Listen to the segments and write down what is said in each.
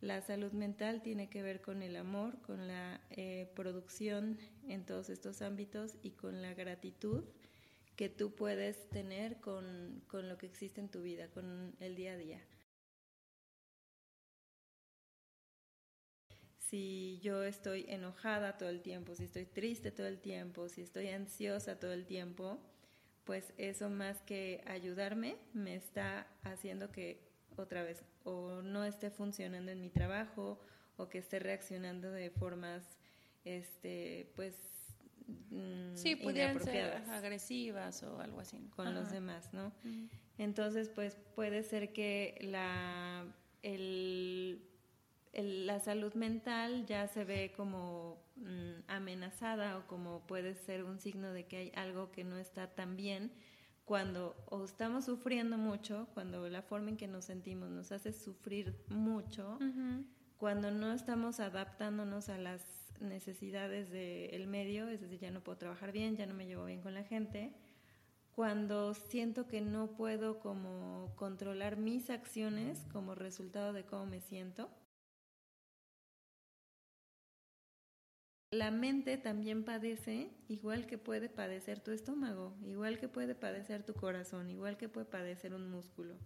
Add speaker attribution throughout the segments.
Speaker 1: La salud mental tiene que ver con el amor, con la eh, producción en todos estos ámbitos y con la gratitud que tú puedes tener con, con lo que existe en tu vida, con el día a día. si yo estoy enojada todo el tiempo, si estoy triste todo el tiempo, si estoy ansiosa todo el tiempo, pues eso más que ayudarme me está haciendo que otra vez o no esté funcionando en mi trabajo o que esté reaccionando de formas este pues
Speaker 2: mm, sí pudieran ser agresivas o algo así.
Speaker 1: con los demás no entonces pues puede ser que la el la salud mental ya se ve como mm, amenazada o como puede ser un signo de que hay algo que no está tan bien cuando o estamos sufriendo mucho, cuando la forma en que nos sentimos nos hace sufrir mucho, cuando no estamos adaptándonos a las necesidades del medio, es decir, ya no puedo trabajar bien, ya no me llevo bien con la gente, cuando siento que no puedo como controlar mis acciones como resultado de cómo me siento, La mente también padece, igual que puede padecer tu estómago, igual que puede padecer tu corazón, igual que puede padecer un músculo.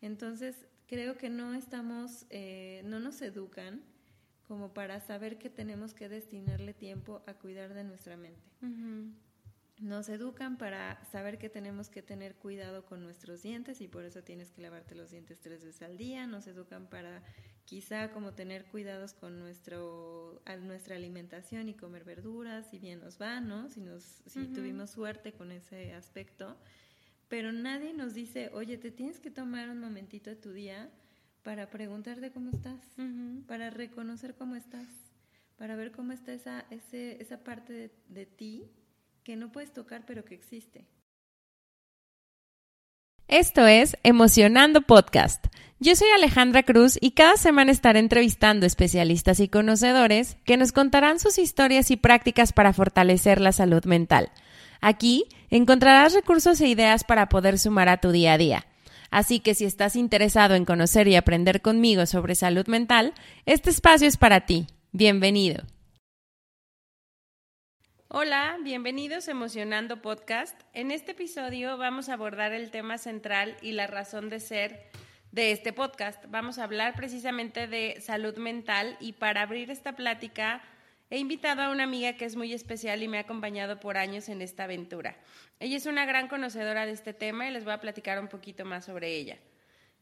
Speaker 1: Entonces, creo que no estamos, eh, no nos educan como para saber que tenemos que destinarle tiempo a cuidar de nuestra mente. Nos educan para saber que tenemos que tener cuidado con nuestros dientes y por eso tienes que lavarte los dientes tres veces al día. Nos educan para quizá como tener cuidados con nuestro, nuestra alimentación y comer verduras, si bien nos va, ¿no? Si, nos, si tuvimos suerte con ese aspecto. Pero nadie nos dice, oye, te tienes que tomar un momentito de tu día para preguntarte cómo estás, para reconocer cómo estás, para ver cómo está esa, ese, esa parte de ti que no puedes tocar pero que existe.
Speaker 3: Esto es Emocionando Podcast. Yo soy Alejandra Cruz y cada semana estaré entrevistando especialistas y conocedores que nos contarán sus historias y prácticas para fortalecer la salud mental. Aquí encontrarás recursos e ideas para poder sumar a tu día a día. Así que si estás interesado en conocer y aprender conmigo sobre salud mental, este espacio es para ti. Bienvenido. Hola, bienvenidos a Emocionando Podcast. En este episodio vamos a abordar el tema central y la razón de ser de este podcast. Vamos a hablar precisamente de salud mental y para abrir esta plática he invitado a una amiga que es muy especial y me ha acompañado por años en esta aventura. Ella es una gran conocedora de este tema y les voy a platicar un poquito más sobre ella.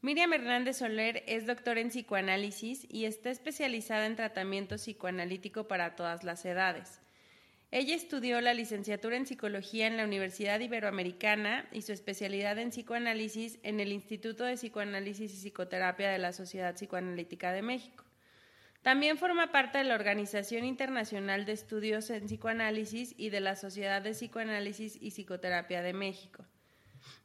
Speaker 3: Miriam Hernández Soler es doctora en psicoanálisis y está especializada en tratamiento psicoanalítico para todas las edades. Ella estudió la licenciatura en psicología en la Universidad Iberoamericana y su especialidad en psicoanálisis en el Instituto de Psicoanálisis y Psicoterapia de la Sociedad Psicoanalítica de México. También forma parte de la Organización Internacional de Estudios en Psicoanálisis y de la Sociedad de Psicoanálisis y Psicoterapia de México.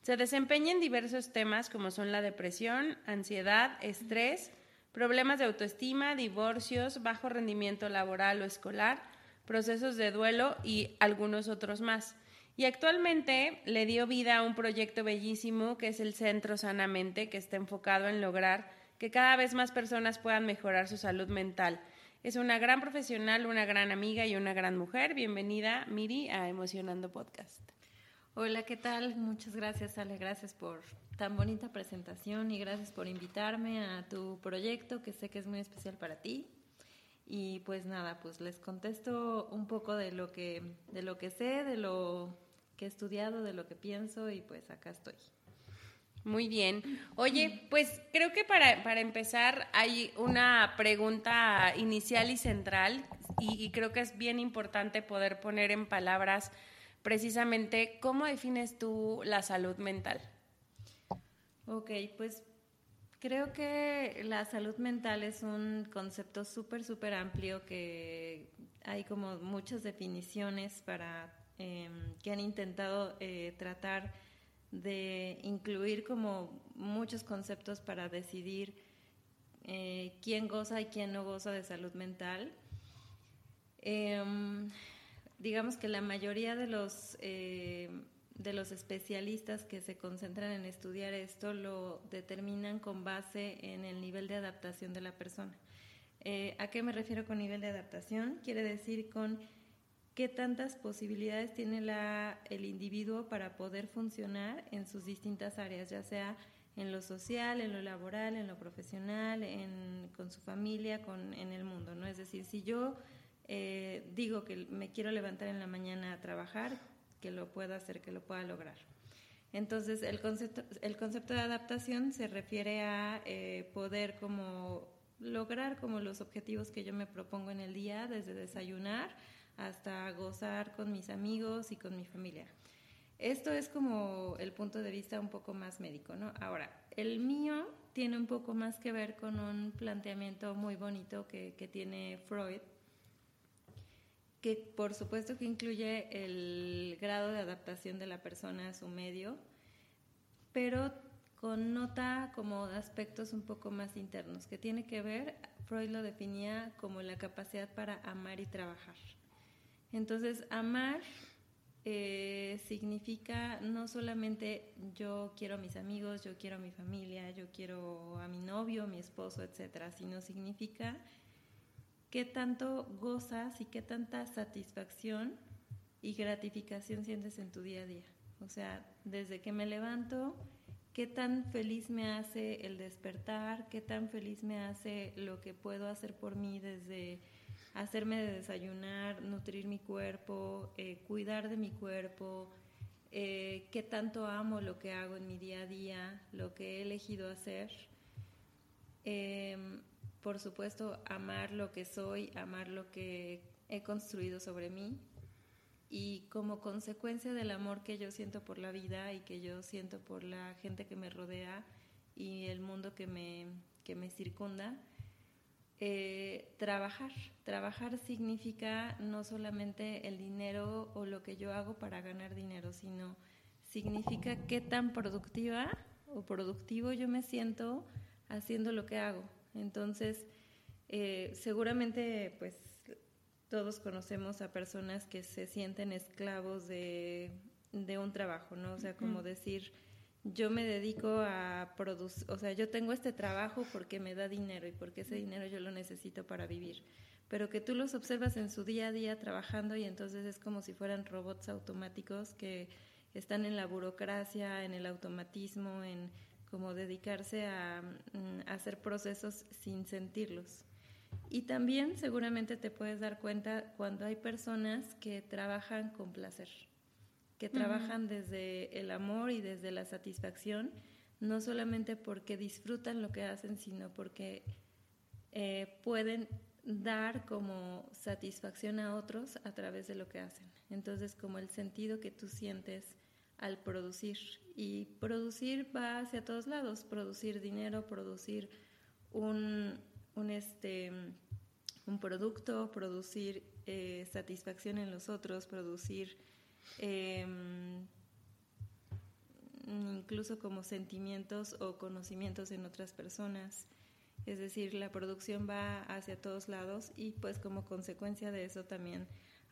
Speaker 3: Se desempeña en diversos temas como son la depresión, ansiedad, estrés, problemas de autoestima, divorcios, bajo rendimiento laboral o escolar, procesos de duelo y algunos otros más. Y actualmente le dio vida a un proyecto bellísimo que es el Centro Sanamente, que está enfocado en lograr que cada vez más personas puedan mejorar su salud mental. Es una gran profesional, una gran amiga y una gran mujer. Bienvenida, Miri, a Emocionando Podcast.
Speaker 1: Hola, ¿qué tal? Muchas gracias, Ale. Gracias por tan bonita presentación y gracias por invitarme a tu proyecto, que sé que es muy especial para ti. Y pues nada, pues les contesto un poco de lo que, de lo que sé, de lo que he estudiado, de lo que pienso y pues acá estoy.
Speaker 3: Muy bien. Oye, pues creo que para, para empezar hay una pregunta inicial y central y, y, creo que es bien importante poder poner en palabras precisamente cómo defines tú la salud mental.
Speaker 1: Ok, pues Creo que la salud mental es un concepto súper, súper amplio que hay como muchas definiciones para em, que han intentado eh, tratar de incluir como muchos conceptos para decidir eh, quién goza y quién no goza de salud mental. Em, digamos que la mayoría de los, eh, de los especialistas que se concentran en estudiar esto lo determinan con base en el nivel de adaptación de la persona. Eh, ¿A qué me refiero con nivel de adaptación? Quiere decir con qué tantas posibilidades tiene la, el individuo para poder funcionar en sus distintas áreas, ya sea en lo social, en lo laboral, en lo profesional, en, con su familia, con, en el mundo. ¿no? Es decir, si yo eh, digo que me quiero levantar en la mañana a trabajar, que lo pueda hacer, que lo pueda lograr. Entonces, el concepto, el concepto de adaptación se refiere a eh, poder como lograr como los objetivos que yo me propongo en el día, desde desayunar hasta gozar con mis amigos y con mi familia. Esto es como el punto de vista un poco más médico, ¿no? Ahora, el mío tiene un poco más que ver con un planteamiento muy bonito que, que tiene Freud, que por supuesto que incluye el grado de adaptación de la persona a su medio, pero connota como aspectos un poco más internos, que tiene que ver, Freud lo definía como la capacidad para amar y trabajar. Entonces, amar eh, significa no solamente yo quiero a mis amigos, yo quiero a mi familia, yo quiero a mi novio, mi esposo, etcétera, sino significa qué tanto gozas y qué tanta satisfacción y gratificación sientes en tu día a día. O sea, desde que me levanto qué tan feliz me hace el despertar, qué tan feliz me hace lo que puedo hacer por mí desde hacerme de desayunar, nutrir mi cuerpo, eh, cuidar de mi cuerpo, eh, qué tanto amo lo que hago en mi día a día, lo que he elegido hacer. Em, por supuesto, amar lo que soy, amar lo que he construido sobre mí, y como consecuencia del amor que yo siento por la vida y que yo siento por la gente que me rodea y el mundo que me, que me circunda, eh, trabajar. Trabajar significa no solamente el dinero o lo que yo hago para ganar dinero, sino significa qué tan productiva o productivo yo me siento haciendo lo que hago. Entonces, eh, seguramente, pues todos conocemos a personas que se sienten esclavos de, un trabajo, ¿no? O sea, como decir, yo me dedico a producir, o sea, yo tengo este trabajo porque me da dinero y porque ese dinero yo lo necesito para vivir. Pero que tú los observas en su día a día trabajando y entonces es como si fueran robots automáticos que están en la burocracia, en el automatismo, en como dedicarse a mm, hacer procesos sin sentirlos. Y también seguramente te puedes dar cuenta cuando hay personas que trabajan con placer, que trabajan desde el amor y desde la satisfacción, no solamente porque disfrutan lo que hacen, sino porque eh, pueden dar como satisfacción a otros a través de lo que hacen. Entonces, como el sentido que tú sientes al producir. Y producir va hacia todos lados, producir dinero, producir un, un, este, un producto, producir eh, satisfacción en los otros, producir em, incluso como sentimientos o conocimientos en otras personas. Es decir, la producción va hacia todos lados y pues como consecuencia de eso también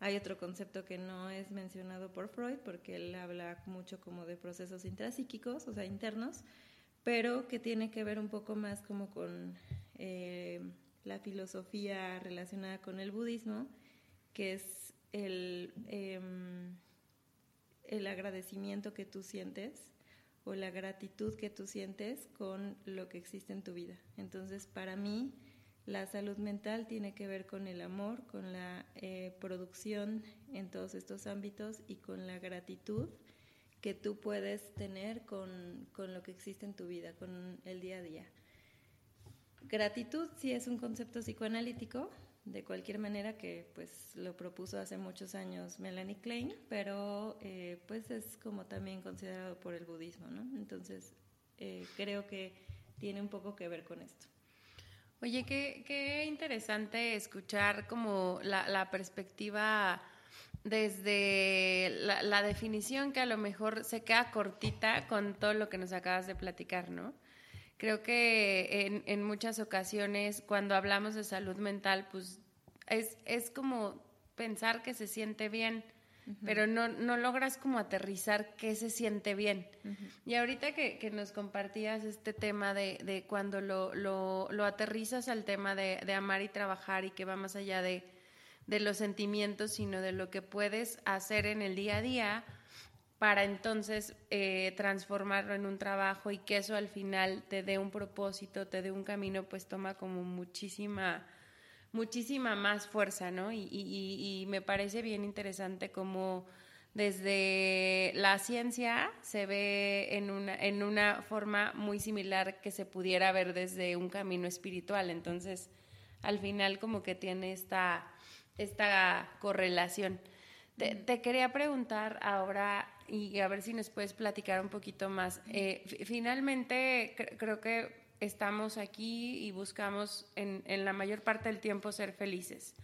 Speaker 1: hay otro concepto que no es mencionado por Freud porque él habla mucho como de procesos intrapsíquicos, o sea, internos, pero que tiene que ver un poco más como con eh, la filosofía relacionada con el budismo, que es el, em, el agradecimiento que tú sientes o la gratitud que tú sientes con lo que existe en tu vida. Entonces, para mí, la salud mental tiene que ver con el amor, con la eh, producción en todos estos ámbitos y con la gratitud que tú puedes tener con, con lo que existe en tu vida, con el día a día. Gratitud sí es un concepto psicoanalítico, de cualquier manera que pues lo propuso hace muchos años Melanie Klein, pero eh, pues es como también considerado por el budismo, ¿no? Entonces eh, creo que tiene un poco que ver con esto.
Speaker 4: Oye, qué, qué interesante escuchar como la, perspectiva desde la, la, definición que a lo mejor se queda cortita con todo lo que nos acabas de platicar, ¿no? Creo que en, en muchas ocasiones cuando hablamos de salud mental, pues es, es como pensar que se siente bien,
Speaker 3: pero no, no logras como aterrizar qué se siente bien. Y ahorita que, que, nos compartías este tema de, de cuando lo, lo, lo, aterrizas al tema de, de, amar y trabajar y que va más allá de, de los sentimientos, sino de lo que puedes hacer en el día a día para entonces eh, transformarlo en un trabajo y que eso al final te dé un propósito, te dé un camino, pues toma como muchísima muchísima más fuerza, ¿no? Y, y, y me parece bien interesante cómo desde la ciencia se ve en una, en una forma muy similar que se pudiera ver desde un camino espiritual. Entonces, al final como que tiene esta, esta correlación. Te, te quería preguntar ahora y a ver si nos puedes platicar un poquito más. Eh, finalmente, creo que estamos aquí y buscamos en, en, la mayor parte del tiempo ser felices.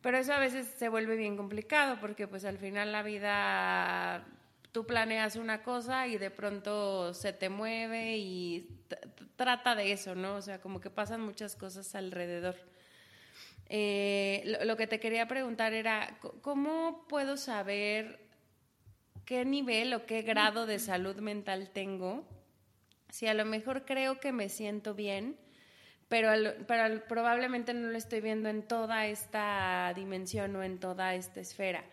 Speaker 3: Pero eso a veces se vuelve bien complicado porque pues al final la vida tú planeas una cosa y de pronto se te mueve y trata de eso, ¿no? O sea, como que pasan muchas cosas alrededor. Eh, lo, lo, que te quería preguntar era, ¿cómo puedo saber qué nivel o qué grado de salud mental tengo si a lo mejor creo que me siento bien, pero, probablemente no lo estoy viendo en toda esta dimensión o en toda esta esfera.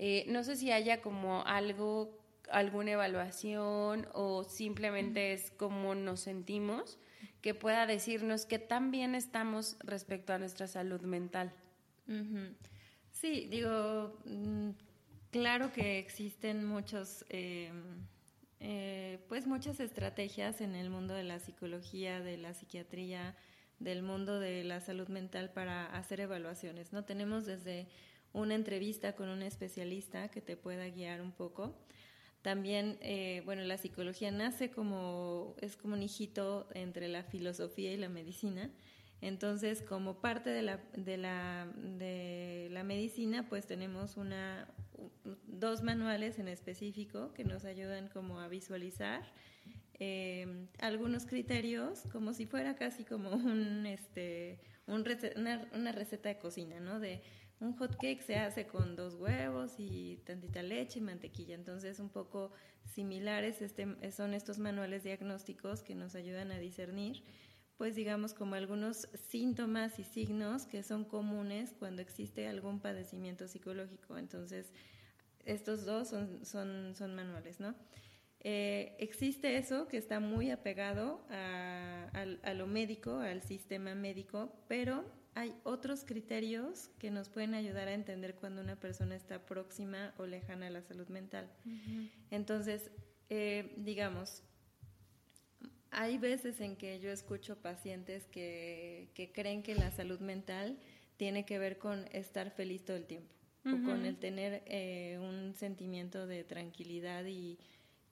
Speaker 3: Eh, no sé si haya como algo, alguna evaluación o simplemente es como nos sentimos que pueda decirnos que tan bien estamos respecto a nuestra salud mental.
Speaker 1: Sí, digo, mm, claro que existen muchos... Eh, pues muchas estrategias en el mundo de la psicología, de la psiquiatría, del mundo de la salud mental para hacer evaluaciones. No tenemos desde una entrevista con un especialista que te pueda guiar un poco. También, eh, bueno, la psicología nace como es como un hijito entre la filosofía y la medicina. Entonces, como parte de la, de la, de la medicina, pues tenemos una, dos manuales en específico que nos ayudan como a visualizar eh, algunos criterios, como si fuera casi como un, este, un una, una, receta de cocina, ¿no? De un hot cake se hace con dos huevos y tantita leche y mantequilla. Entonces, un poco similares este, son estos manuales diagnósticos que nos ayudan a discernir pues digamos como algunos síntomas y signos que son comunes cuando existe algún padecimiento psicológico. Entonces, estos dos son, son, son manuales, ¿no? Eh, existe eso que está muy apegado a, a, lo médico, al sistema médico, pero hay otros criterios que nos pueden ayudar a entender cuando una persona está próxima o lejana a la salud mental. Entonces, eh, digamos, hay veces en que yo escucho pacientes que, que, creen que la salud mental tiene que ver con estar feliz todo el tiempo o con el tener eh, un sentimiento de tranquilidad y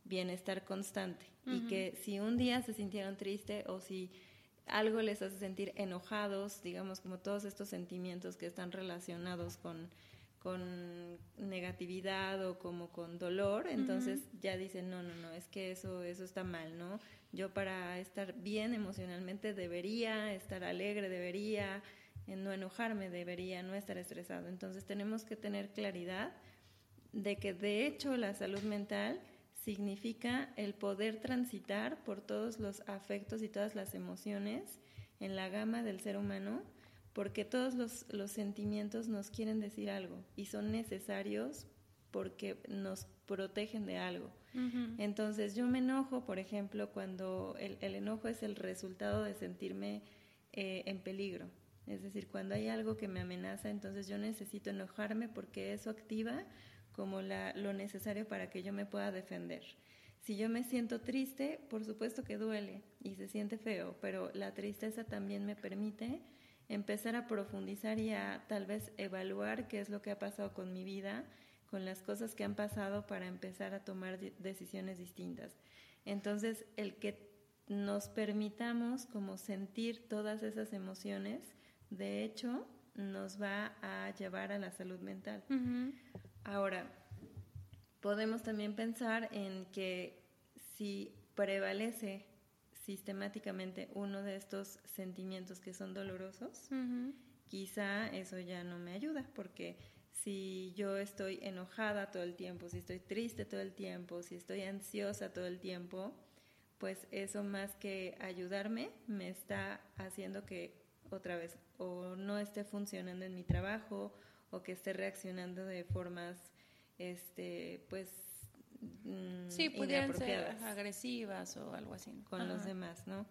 Speaker 1: bienestar constante. Y que si un día se sintieron triste o si algo les hace sentir enojados, digamos como todos estos sentimientos que están relacionados con, con negatividad o como con dolor, entonces ya dicen, no, no, no, es que eso, eso está mal, ¿no? Yo para estar bien emocionalmente debería estar alegre, debería no enojarme, debería no estar estresado. Entonces tenemos que tener claridad de que de hecho la salud mental significa el poder transitar por todos los afectos y todas las emociones en la gama del ser humano, porque todos los, los sentimientos nos quieren decir algo y son necesarios porque nos protegen de algo. Entonces yo me enojo, por ejemplo, cuando el, enojo es el resultado de sentirme eh, en peligro. Es decir, cuando hay algo que me amenaza, entonces yo necesito enojarme porque eso activa como la, lo necesario para que yo me pueda defender. Si yo me siento triste, por supuesto que duele y se siente feo, pero la tristeza también me permite empezar a profundizar y a tal vez evaluar qué es lo que ha pasado con mi vida con las cosas que han pasado para empezar a tomar decisiones distintas. Entonces, el que nos permitamos como sentir todas esas emociones, de hecho, nos va a llevar a la salud mental. Ahora, podemos también pensar en que si prevalece sistemáticamente uno de estos sentimientos que son dolorosos, quizá eso ya no me ayuda, porque si yo estoy enojada todo el tiempo, si estoy triste todo el tiempo, si estoy ansiosa todo el tiempo, pues eso más que ayudarme me está haciendo que otra vez o no esté funcionando en mi trabajo o que esté reaccionando de formas este pues
Speaker 3: sí pudieran ser agresivas o algo así
Speaker 1: con los demás no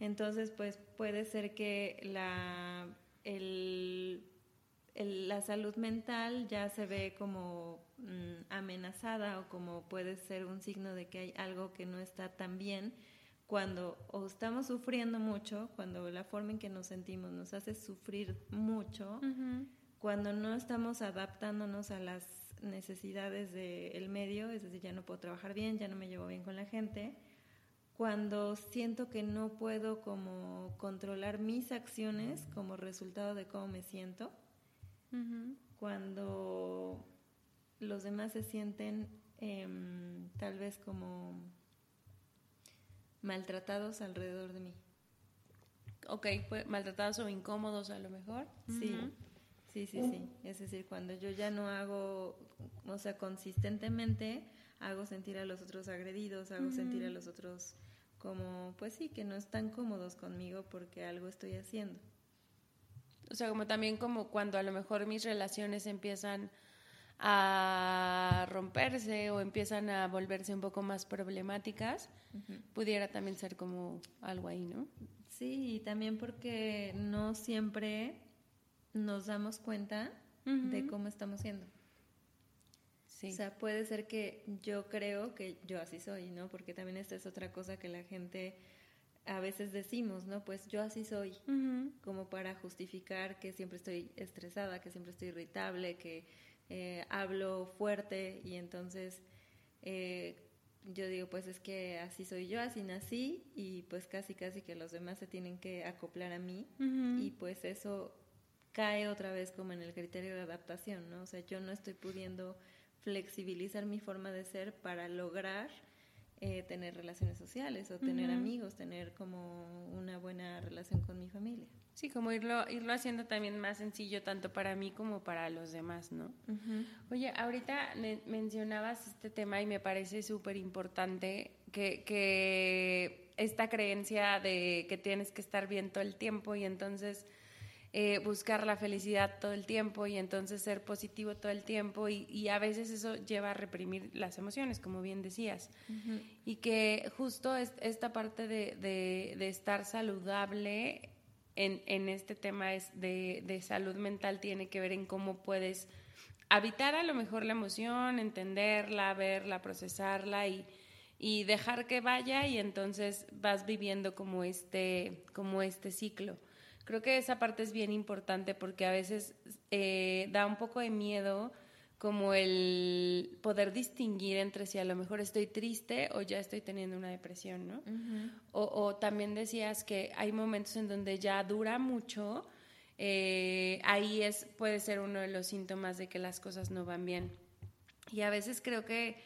Speaker 1: entonces pues puede ser que la el la salud mental ya se ve como mm, amenazada o como puede ser un signo de que hay algo que no está tan bien cuando o estamos sufriendo mucho, cuando la forma en que nos sentimos nos hace sufrir mucho, cuando no estamos adaptándonos a las necesidades del medio, es decir, ya no puedo trabajar bien, ya no me llevo bien con la gente, cuando siento que no puedo como controlar mis acciones como resultado de cómo me siento, cuando los demás se sienten em, tal vez como maltratados alrededor de mí.
Speaker 3: Ok, pues, maltratados o incómodos a lo mejor.
Speaker 1: Sí, sí, sí, sí. Es decir, cuando yo ya no hago, o sea, consistentemente hago sentir a los otros agredidos, hago sentir a los otros como, pues sí, que no están cómodos conmigo porque algo estoy haciendo.
Speaker 3: O sea, como también como cuando a lo mejor mis relaciones empiezan a romperse o empiezan a volverse un poco más problemáticas, pudiera también ser como algo ahí, ¿no?
Speaker 1: Sí, y también porque no siempre nos damos cuenta de cómo estamos siendo. Sí. O sea, puede ser que yo creo que yo así soy, ¿no? Porque también esta es otra cosa que la gente a veces decimos, ¿no? Pues yo así soy, como para justificar que siempre estoy estresada, que siempre estoy irritable, que eh, hablo fuerte y entonces eh, yo digo, pues es que así soy yo, así nací y pues casi casi que los demás se tienen que acoplar a mí y pues eso cae otra vez como en el criterio de adaptación, ¿no? O sea, yo no estoy pudiendo flexibilizar mi forma de ser para lograr eh, tener relaciones sociales o tener amigos, tener como una buena relación con mi familia.
Speaker 3: Sí, como irlo, irlo haciendo también más sencillo tanto para mí como para los demás, ¿no? Oye, ahorita mencionabas este tema y me parece súper importante que, que esta creencia de que tienes que estar bien todo el tiempo y entonces eh, buscar la felicidad todo el tiempo y entonces ser positivo todo el tiempo y, a veces eso lleva a reprimir las emociones, como bien decías. Y que justo esta parte de, estar saludable en, en, este tema es de, salud mental tiene que ver en cómo puedes habitar a lo mejor la emoción, entenderla, verla, procesarla y, y dejar que vaya y entonces vas viviendo como este, como este ciclo. Creo que esa parte es bien importante porque a veces eh, da un poco de miedo como el poder distinguir entre si a lo mejor estoy triste o ya estoy teniendo una depresión, ¿no? o, también decías que hay momentos en donde ya dura mucho, eh, ahí es, puede ser uno de los síntomas de que las cosas no van bien. Y a veces creo que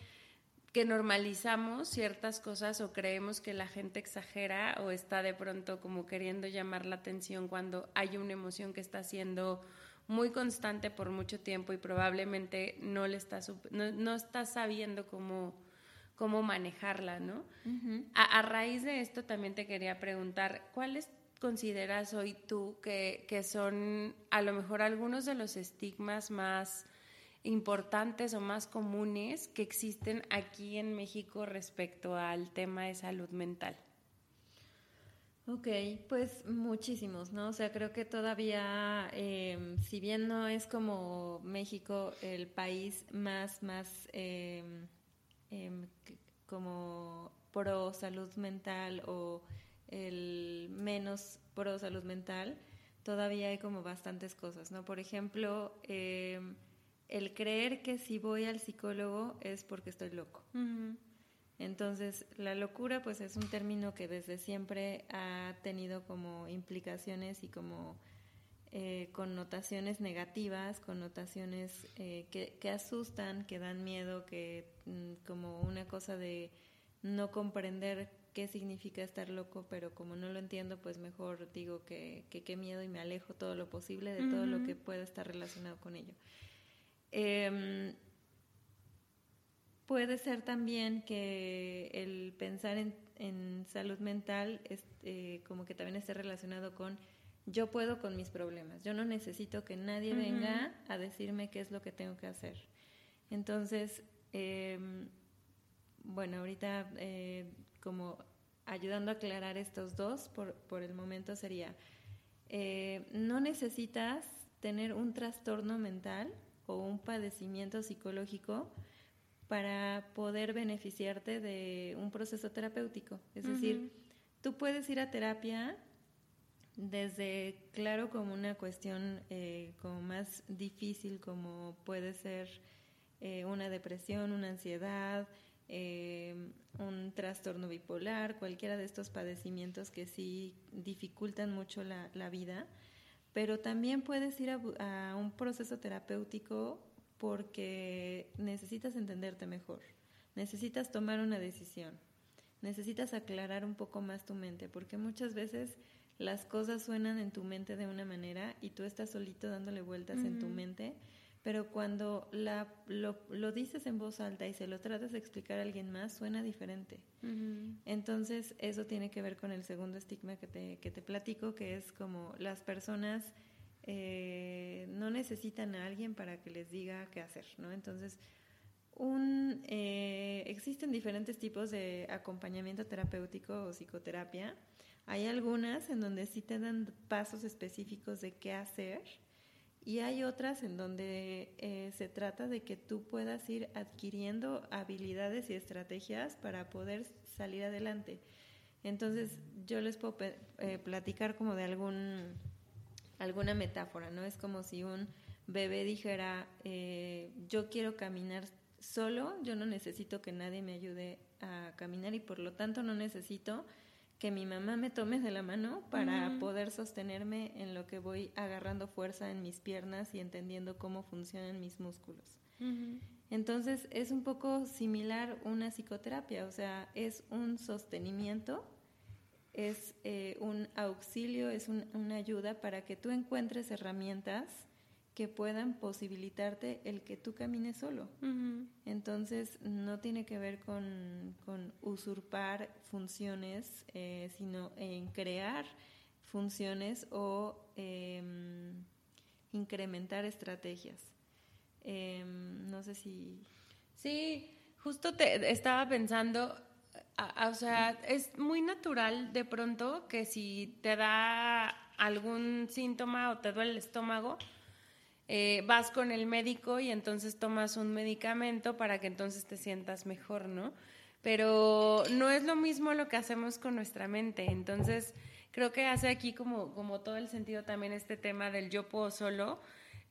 Speaker 3: que normalizamos ciertas cosas o creemos que la gente exagera o está de pronto como queriendo llamar la atención cuando hay una emoción que está siendo muy constante por mucho tiempo y probablemente no le está no, está sabiendo cómo cómo manejarla, ¿no? a, raíz de esto también te quería preguntar, ¿cuáles consideras hoy tú que, que son a lo mejor algunos de los estigmas más importantes o más comunes que existen aquí en México respecto al tema de salud mental?
Speaker 1: Ok, pues muchísimos, ¿no? O sea, creo que todavía, em, si bien no es como México el país más, más em, em, como pro salud mental o el menos pro salud mental, todavía hay como bastantes cosas, ¿no? Por ejemplo, el creer que si voy al psicólogo es porque estoy loco. Entonces, la locura pues es un término que desde siempre ha tenido como implicaciones y como eh, connotaciones negativas, connotaciones eh, que, asustan, que dan miedo, que mm, como una cosa de no comprender qué significa estar loco, pero como no lo entiendo, pues mejor digo que qué miedo y me alejo todo lo posible de todo lo que pueda estar relacionado con ello. Em, puede ser también que el pensar en, salud mental es, eh, como que también esté relacionado con yo puedo con mis problemas, yo no necesito que nadie venga a decirme qué es lo que tengo que hacer. Entonces, em, bueno, ahorita eh, como ayudando a aclarar estos dos, por, por el momento sería, eh, no necesitas tener un trastorno mental o un padecimiento psicológico para poder beneficiarte de un proceso terapéutico. Es decir, tú puedes ir a terapia desde, claro, como una cuestión eh, como más difícil, como puede ser eh, una depresión, una ansiedad, eh, un trastorno bipolar, cualquiera de estos padecimientos que sí dificultan mucho la, vida, pero también puedes ir a, un proceso terapéutico porque necesitas entenderte mejor, necesitas tomar una decisión, necesitas aclarar un poco más tu mente, porque muchas veces las cosas suenan en tu mente de una manera y tú estás solito dándole vueltas en tu mente pero cuando la, lo, dices en voz alta y se lo tratas de explicar a alguien más, suena diferente. Entonces, eso tiene que ver con el segundo estigma que te, que te platico, que es como las personas eh, no necesitan a alguien para que les diga qué hacer, ¿no? Entonces, un, eh, existen diferentes tipos de acompañamiento terapéutico o psicoterapia. Hay algunas en donde sí te dan pasos específicos de qué hacer y hay otras en donde eh, se trata de que tú puedas ir adquiriendo habilidades y estrategias para poder salir adelante. Entonces, yo les puedo eh, platicar como de algún, alguna metáfora, ¿no? Es como si un bebé dijera, eh, yo quiero caminar solo, yo no necesito que nadie me ayude a caminar y por lo tanto no necesito que mi mamá me tome de la mano para poder sostenerme en lo que voy agarrando fuerza en mis piernas y entendiendo cómo funcionan mis músculos. Entonces es un poco similar una psicoterapia, o sea, es un sostenimiento, es eh, un auxilio, es una ayuda para que tú encuentres herramientas que puedan posibilitarte el que tú camines solo. Entonces, no tiene que ver con, usurpar funciones, eh, sino en crear funciones o em, incrementar estrategias. Em, no sé si...
Speaker 3: Sí, justo te estaba pensando, o sea, es muy natural de pronto que si te da algún síntoma o te duele el estómago, eh, vas con el médico y entonces tomas un medicamento para que entonces te sientas mejor, ¿no? Pero no es lo mismo lo que hacemos con nuestra mente. Entonces, creo que hace aquí como, como todo el sentido también este tema del yo puedo solo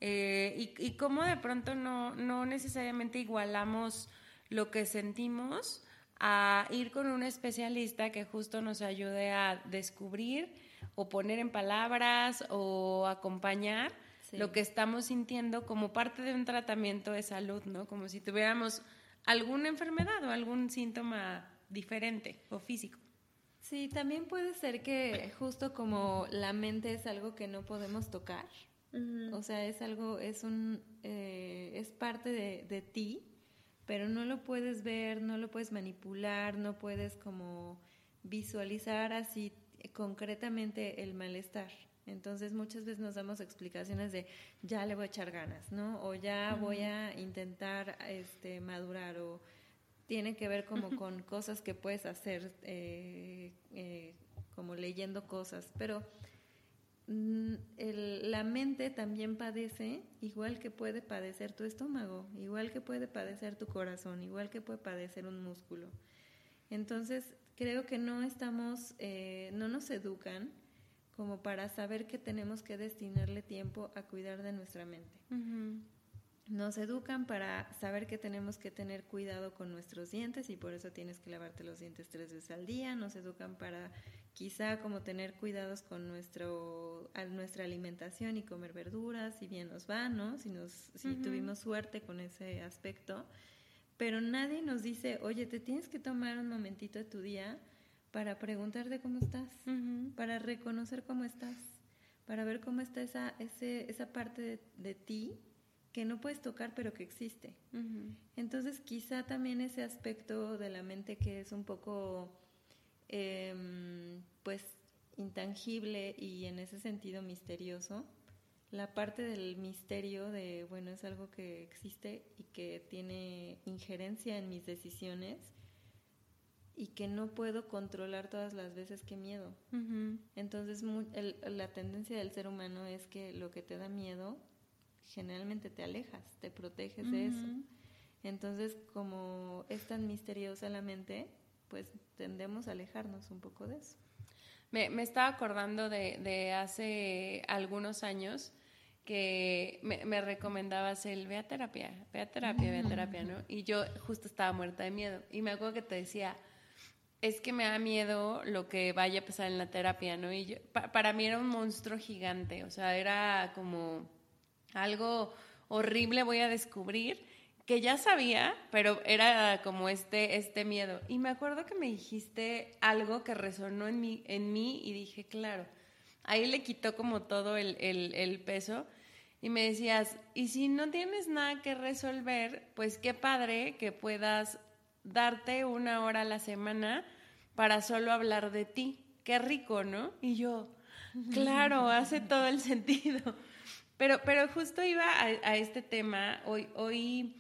Speaker 3: eh, y, y cómo de pronto no, no necesariamente igualamos lo que sentimos a ir con un especialista que justo nos ayude a descubrir o poner en palabras o acompañar lo que estamos sintiendo como parte de un tratamiento de salud, ¿no? Como si tuviéramos alguna enfermedad o algún síntoma diferente o físico.
Speaker 1: Sí, también puede ser que justo como la mente es algo que no podemos tocar, o sea, es algo, es un, eh, es parte de, de ti, pero no lo puedes ver, no lo puedes manipular, no puedes como visualizar así concretamente el malestar. Entonces muchas veces nos damos explicaciones de ya le voy a echar ganas, ¿no? O ya voy a intentar este, madurar o tiene que ver como con cosas que puedes hacer, eh, eh, como leyendo cosas, pero mm, la mente también padece igual que puede padecer tu estómago, igual que puede padecer tu corazón, igual que puede padecer un músculo. Entonces creo que no estamos, eh, no nos educan como para saber que tenemos que destinarle tiempo a cuidar de nuestra mente. Nos educan para saber que tenemos que tener cuidado con nuestros dientes y por eso tienes que lavarte los dientes tres veces al día. Nos educan para quizá como tener cuidados con nuestro, nuestra alimentación y comer verduras, si bien nos va, ¿no? Si, nos, si tuvimos suerte con ese aspecto. Pero nadie nos dice, oye, te tienes que tomar un momentito de tu día para preguntarte cómo estás, para reconocer cómo estás, para ver cómo está esa, ese, esa parte de, ti que no puedes tocar pero que existe. Entonces quizá también ese aspecto de la mente que es un poco em, pues intangible y en ese sentido misterioso, la parte del misterio de, bueno, es algo que existe y que tiene injerencia en mis decisiones y que no puedo controlar todas las veces que miedo. Entonces, la tendencia del ser humano es que lo que te da miedo, generalmente te alejas, te proteges de eso. Entonces, como es tan misteriosa la mente, pues tendemos a alejarnos un poco de eso.
Speaker 3: Me, me estaba acordando de, de, hace algunos años que me, me, recomendabas el ve a terapia, ve a terapia, ve a terapia, ¿no? Y yo justo estaba muerta de miedo. Y me acuerdo que te decía, es que me da miedo lo que vaya a pasar en la terapia, ¿no? Y yo, para mí era un monstruo gigante, o sea, era como algo horrible voy a descubrir que ya sabía, pero era como este, este miedo. Y me acuerdo que me dijiste algo que resonó en mí, en mí y dije, claro, ahí le quitó como todo el, el, el peso. Y me decías, y si no tienes nada que resolver, pues qué padre que puedas darte una hora a la semana para solo hablar de ti. Qué rico, ¿no? Y yo, claro, hace todo el sentido. Pero, pero justo iba a, a este tema, hoy, hoy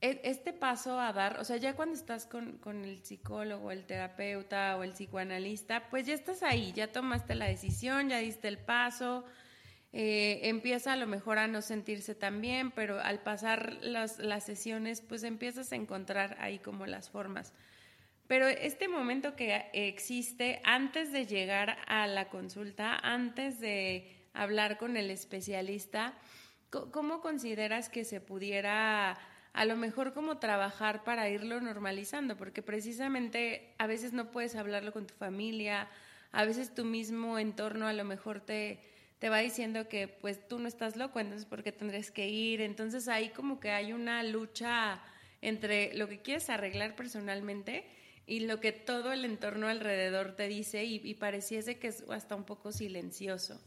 Speaker 3: e, este paso a dar, o sea, ya cuando estás con, con, el psicólogo, el terapeuta o el psicoanalista, pues ya estás ahí, ya tomaste la decisión, ya diste el paso, eh, empieza a lo mejor a no sentirse tan bien, pero al pasar las, las sesiones, pues empiezas a encontrar ahí como las formas. Pero este momento que existe antes de llegar a la consulta, antes de hablar con el especialista, ¿cómo consideras que se pudiera a lo mejor como trabajar para irlo normalizando, porque precisamente a veces no puedes hablarlo con tu familia, a veces tu mismo entorno a lo mejor te, te va diciendo que pues tú no estás loco, entonces ¿por qué tendrías que ir? Entonces ahí como que hay una lucha entre lo que quieres arreglar personalmente y lo que todo el entorno alrededor te dice y, pareciese que es hasta un poco silencioso.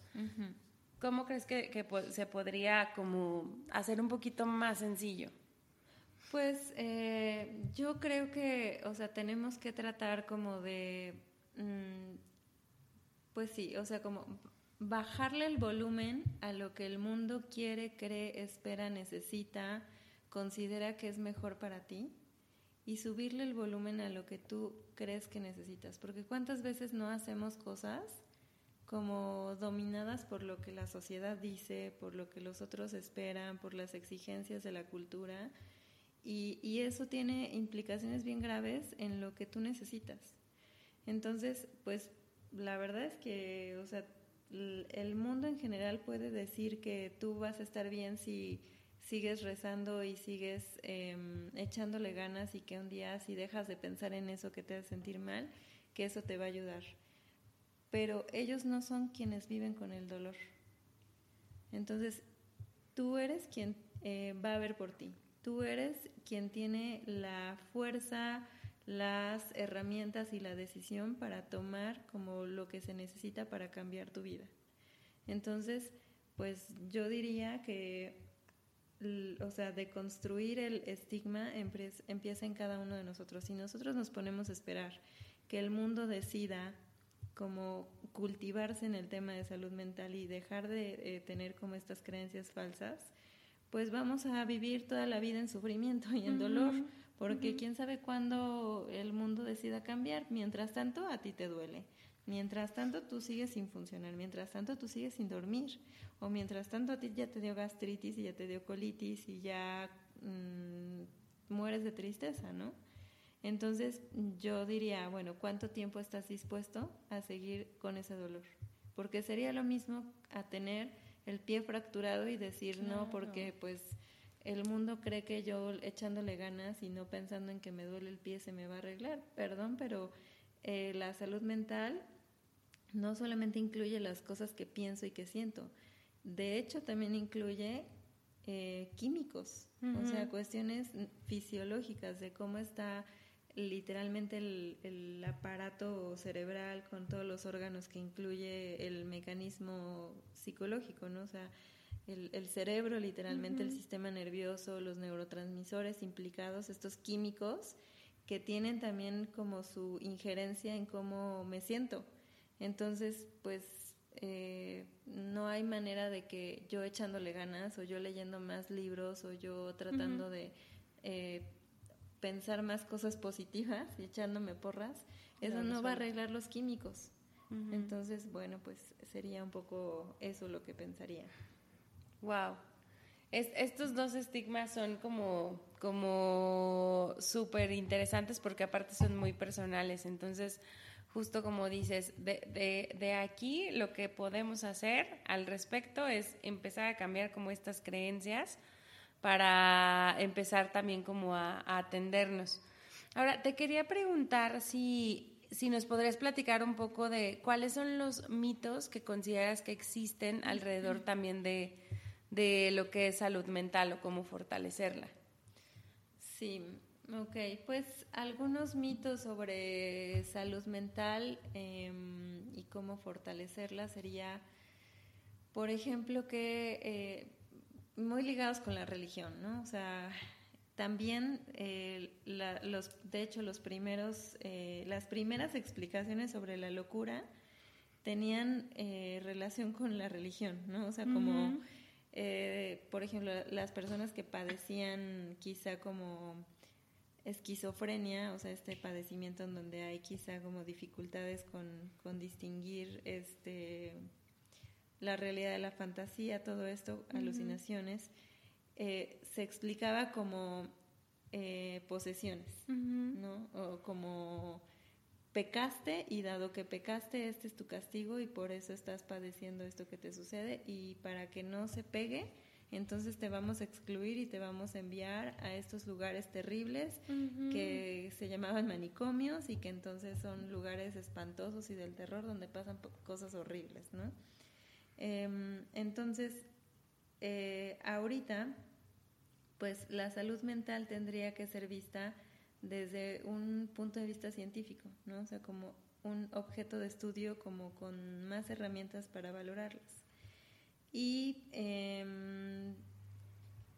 Speaker 3: ¿Cómo crees que, que se podría como hacer un poquito más sencillo?
Speaker 1: Pues eh, yo creo que, o sea, tenemos que tratar como de, mm, pues sí, o sea, como bajarle el volumen a lo que el mundo quiere, cree, espera, necesita, considera que es mejor para ti y subirle el volumen a lo que tú crees que necesitas. Porque cuántas veces no hacemos cosas como dominadas por lo que la sociedad dice, por lo que los otros esperan, por las exigencias de la cultura y, y, eso tiene implicaciones bien graves en lo que tú necesitas. Entonces, pues la verdad es que, o sea, el mundo en general puede decir que tú vas a estar bien si sigues rezando y sigues eh, echándole ganas y que un día si dejas de pensar en eso que te hace sentir mal, que eso te va a ayudar. Pero ellos no son quienes viven con el dolor. Entonces, tú eres quien eh, va a ver por ti. Tú eres quien tiene la fuerza, las herramientas y la decisión para tomar como lo que se necesita para cambiar tu vida. Entonces, pues yo diría que, o sea, de construir el estigma empieza en cada uno de nosotros. Si nosotros nos ponemos a esperar que el mundo decida como cultivarse en el tema de salud mental y dejar de eh, tener como estas creencias falsas, pues vamos a vivir toda la vida en sufrimiento y en dolor, porque quién sabe cuándo el mundo decida cambiar. Mientras tanto, a ti te duele. Mientras tanto, tú sigues sin funcionar. Mientras tanto, tú sigues sin dormir. O mientras tanto, a ti ya te dio gastritis y ya te dio colitis y ya mm, mueres de tristeza, ¿no? Entonces, yo diría, bueno, ¿cuánto tiempo estás dispuesto a seguir con ese dolor? Porque sería lo mismo a tener el pie fracturado y decir no porque pues el mundo cree que yo echándole ganas y no pensando en que me duele el pie se me va a arreglar. Perdón, pero eh, la salud mental no solamente incluye las cosas que pienso y que siento, de hecho también incluye eh, químicos, o sea, cuestiones fisiológicas de cómo está literalmente el, aparato cerebral con todos los órganos que incluye el mecanismo psicológico, ¿no? O sea, el, cerebro, literalmente el sistema nervioso, los neurotransmisores implicados, estos químicos que tienen también como su injerencia en cómo me siento. Entonces, pues eh, no hay manera de que yo echándole ganas o yo leyendo más libros o yo tratando de eh, pensar más cosas positivas y echándome porras, eso no va a arreglar los químicos. Entonces, bueno, pues sería un poco eso lo que pensaría.
Speaker 3: Wow. estos dos estigmas son como, como súper interesantes porque aparte son muy personales. Entonces, justo como dices, de, de, de, aquí lo que podemos hacer al respecto es empezar a cambiar como estas creencias para empezar también como a, a atendernos. Ahora, te quería preguntar si, si nos podrías platicar un poco de cuáles son los mitos que consideras que existen alrededor también de de lo que es salud mental o cómo fortalecerla.
Speaker 1: Sí, ok, pues algunos mitos sobre salud mental em, y cómo fortalecerla sería, por ejemplo, que eh, muy ligados con la religión, ¿no? O sea, también, eh, los, de hecho, los primeros, eh, las primeras explicaciones sobre la locura tenían relación con la religión, ¿no? O sea, como eh, por ejemplo, las personas que padecían quizá como esquizofrenia, o sea, este padecimiento en donde hay quizá como dificultades con, con distinguir este, la realidad de la fantasía, todo esto, alucinaciones, eh, se explicaba como eh, posesiones, ¿no? O como pecaste y dado que pecaste, este es tu castigo y por eso estás padeciendo esto que te sucede y para que no se pegue, entonces te vamos a excluir y te vamos a enviar a estos lugares terribles que se llamaban manicomios y que entonces son lugares espantosos y del terror donde pasan cosas horribles, ¿no? Em, entonces, eh, ahorita, pues la salud mental tendría que ser vista desde un punto de vista científico, ¿no? O sea, como un objeto de estudio como con más herramientas para valorarlas. Y em,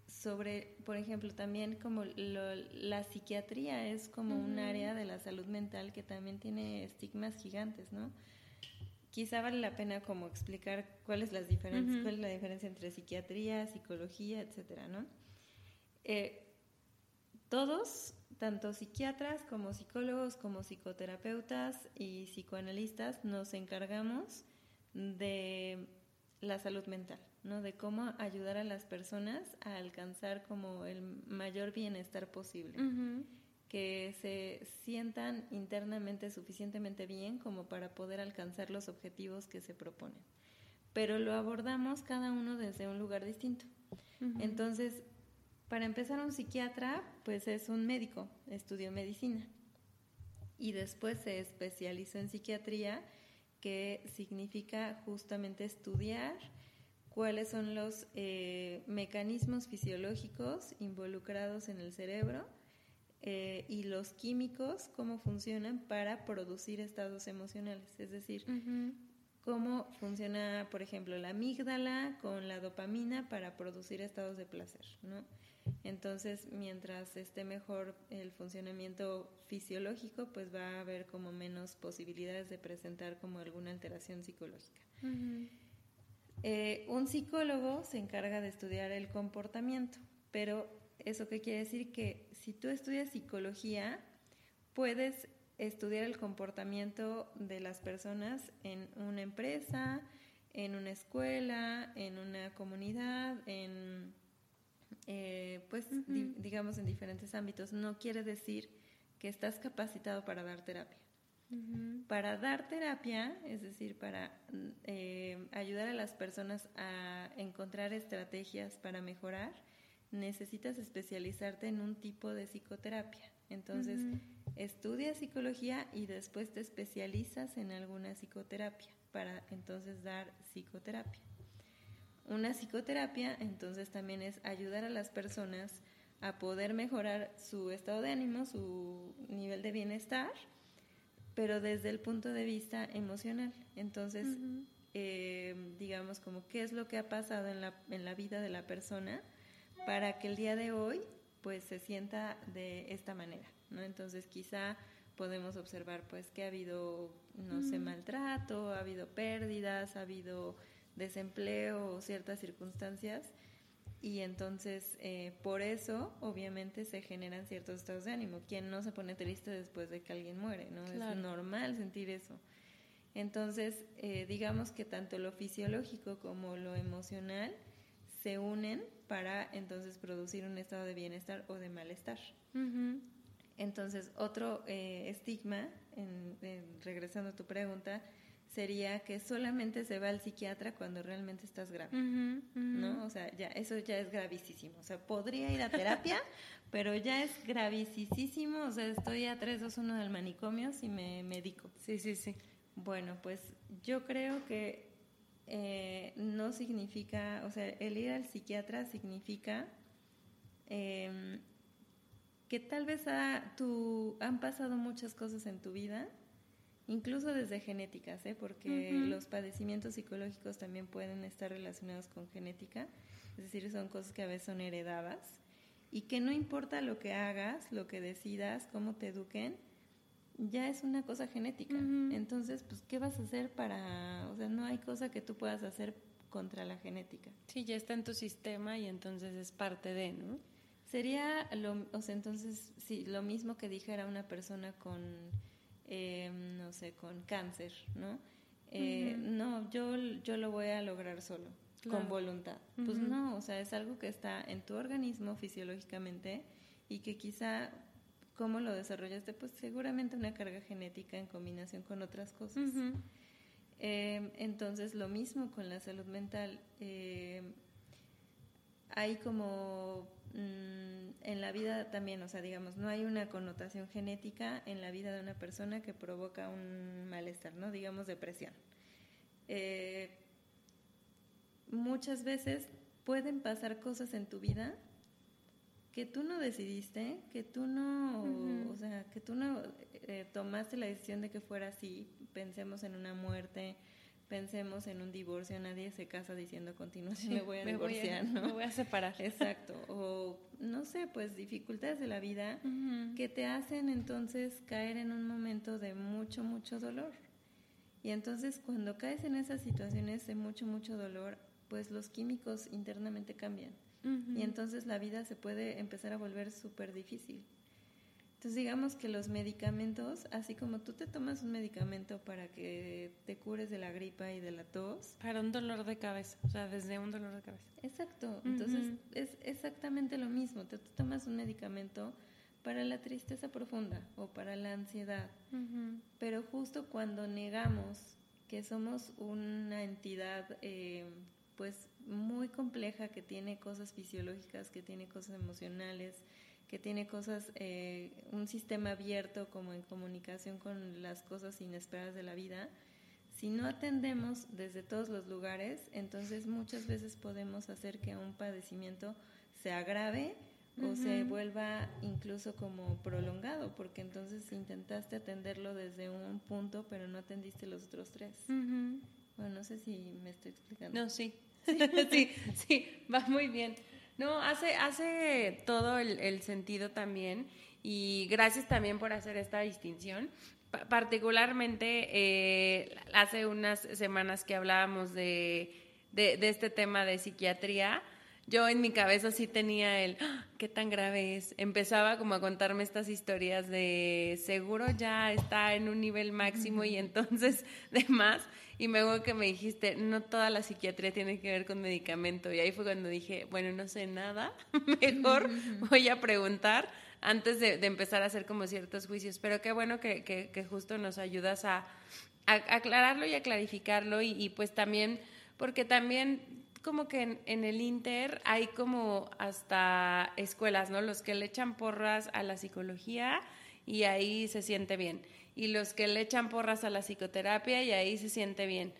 Speaker 1: sobre, por ejemplo, también como la psiquiatría es como un área de la salud mental que también tiene estigmas gigantes, ¿no? Quizá vale la pena como explicar cuál es, las diferencias, cuál es la diferencia entre psiquiatría, psicología, etcétera, ¿no? Eh, todos tanto psiquiatras como psicólogos, como psicoterapeutas y psicoanalistas nos encargamos de la salud mental, ¿no? De cómo ayudar a las personas a alcanzar como el mayor bienestar posible. Que se sientan internamente suficientemente bien como para poder alcanzar los objetivos que se proponen. Pero lo abordamos cada uno desde un lugar distinto. Entonces, para empezar, un psiquiatra, pues es un médico, estudió medicina y después se especializó en psiquiatría, que significa justamente estudiar cuáles son los eh, mecanismos fisiológicos involucrados en el cerebro eh, y los químicos, cómo funcionan para producir estados emocionales. Es decir, cómo funciona, por ejemplo, la amígdala con la dopamina para producir estados de placer, ¿no? Entonces, mientras esté mejor el funcionamiento fisiológico, pues va a haber como menos posibilidades de presentar como alguna alteración psicológica. Eh, un psicólogo se encarga de estudiar el comportamiento, pero eso qué quiere decir que si tú estudias psicología, puedes estudiar el comportamiento de las personas en una empresa, en una escuela, en una comunidad, en eh, pues digamos en diferentes ámbitos, no quiere decir que estás capacitado para dar terapia. Para dar terapia, es decir, para eh, ayudar a las personas a encontrar estrategias para mejorar, necesitas especializarte en un tipo de psicoterapia. Entonces, estudias psicología y después te especializas en alguna psicoterapia para entonces dar psicoterapia. Una psicoterapia entonces también es ayudar a las personas a poder mejorar su estado de ánimo, su nivel de bienestar, pero desde el punto de vista emocional. Entonces, eh, digamos, como qué es lo que ha pasado en la, en la vida de la persona para que el día de hoy pues se sienta de esta manera, ¿no? Entonces quizá podemos observar pues que ha habido, no sé, maltrato, ha habido pérdidas, ha habido desempleo o ciertas circunstancias y entonces eh, por eso obviamente se generan ciertos estados de ánimo. ¿Quién no se pone triste después de que alguien muere? ¿no? Es normal sentir eso. Entonces, eh, digamos que tanto lo fisiológico como lo emocional se unen para entonces producir un estado de bienestar o de malestar. Entonces, otro eh, estigma, regresando a tu pregunta, sería que solamente se va al psiquiatra cuando realmente estás grave, ¿no? O sea, ya eso ya es gravísimo. O sea, podría ir a terapia, pero ya es gravísimo. O sea, estoy a 3, 2, 1 del manicomio si me medico.
Speaker 3: Sí, sí, sí.
Speaker 1: Bueno, pues yo creo que eh, no significa, o sea, el ir al psiquiatra significa em, que tal vez tu, han pasado muchas cosas en tu vida incluso desde genéticas, ¿eh? porque los padecimientos psicológicos también pueden estar relacionados con genética, es decir, son cosas que a veces son heredadas y que no importa lo que hagas, lo que decidas, cómo te eduquen, ya es una cosa genética. Entonces, pues, ¿qué vas a hacer para, o sea, no hay cosa que tú puedas hacer contra la genética?
Speaker 3: Sí, ya está en tu sistema y entonces es parte de, ¿no?
Speaker 1: Sería, lo, o sea, entonces, sí, lo mismo que dijera una persona con eh, no sé, con cáncer, ¿no? Eh, no, yo, yo lo voy a lograr solo, con voluntad. Pues no, o sea, es algo que está en tu organismo fisiológicamente y que quizá, ¿cómo lo desarrollaste? Pues seguramente una carga genética en combinación con otras cosas. Eh, entonces, lo mismo con la salud mental. hay como Mm, en la vida también, o sea, digamos, no hay una connotación genética en la vida de una persona que provoca un malestar, ¿no? Digamos depresión. Eh, muchas veces pueden pasar cosas en tu vida que tú no decidiste, que tú no, o sea, que tú no eh, tomaste la decisión de que fuera así. Pensemos en una muerte, pensemos en un divorcio, nadie se casa diciendo a continuación me voy a divorciar, ¿no?
Speaker 3: Me voy a separar.
Speaker 1: Exacto. O no sé, pues dificultades de la vida que te hacen entonces caer en un momento de mucho, mucho dolor. Y entonces cuando caes en esas situaciones de mucho, mucho dolor, pues los químicos internamente cambian. Y entonces la vida se puede empezar a volver súper difícil. Entonces digamos que los medicamentos, así como tú te tomas un medicamento para que te cures de la gripa y de la tos.
Speaker 3: Para un dolor de cabeza, o sea, desde un dolor de cabeza.
Speaker 1: Exacto, entonces es exactamente lo mismo, te, tomas un medicamento para la tristeza profunda o para la ansiedad, pero justo cuando negamos que somos una entidad eh, pues muy compleja que tiene cosas fisiológicas, que tiene cosas emocionales, que tiene cosas, eh, un sistema abierto como en comunicación con las cosas inesperadas de la vida, si no atendemos desde todos los lugares, entonces muchas veces podemos hacer que un padecimiento se agrave o se vuelva incluso como prolongado, porque entonces intentaste atenderlo desde un punto, pero no atendiste los otros tres. Bueno, no sé si me estoy explicando.
Speaker 3: No, sí. sí, sí, va muy bien. No, hace, hace todo el, sentido también y gracias también por hacer esta distinción. particularmente eh, hace unas semanas que hablábamos de, de, este tema de psiquiatría, yo en mi cabeza sí tenía el, ¡Ah! ¿qué tan grave es? Empezaba como a contarme estas historias de seguro ya está en un nivel máximo y entonces demás. Y me acuerdo que me dijiste, no toda la psiquiatría tiene que ver con medicamento. Y ahí fue cuando dije, bueno, no sé nada, mejor voy a preguntar antes de, empezar a hacer como ciertos juicios. Pero qué bueno que, que, justo nos ayudas a, aclararlo y a clarificarlo. Y, y, pues también, porque también como que en, en, el Inter hay como hasta escuelas, ¿no? Los que le echan porras a la psicología y ahí se siente bien y los que le echan porras a la psicoterapia y ahí se siente bien.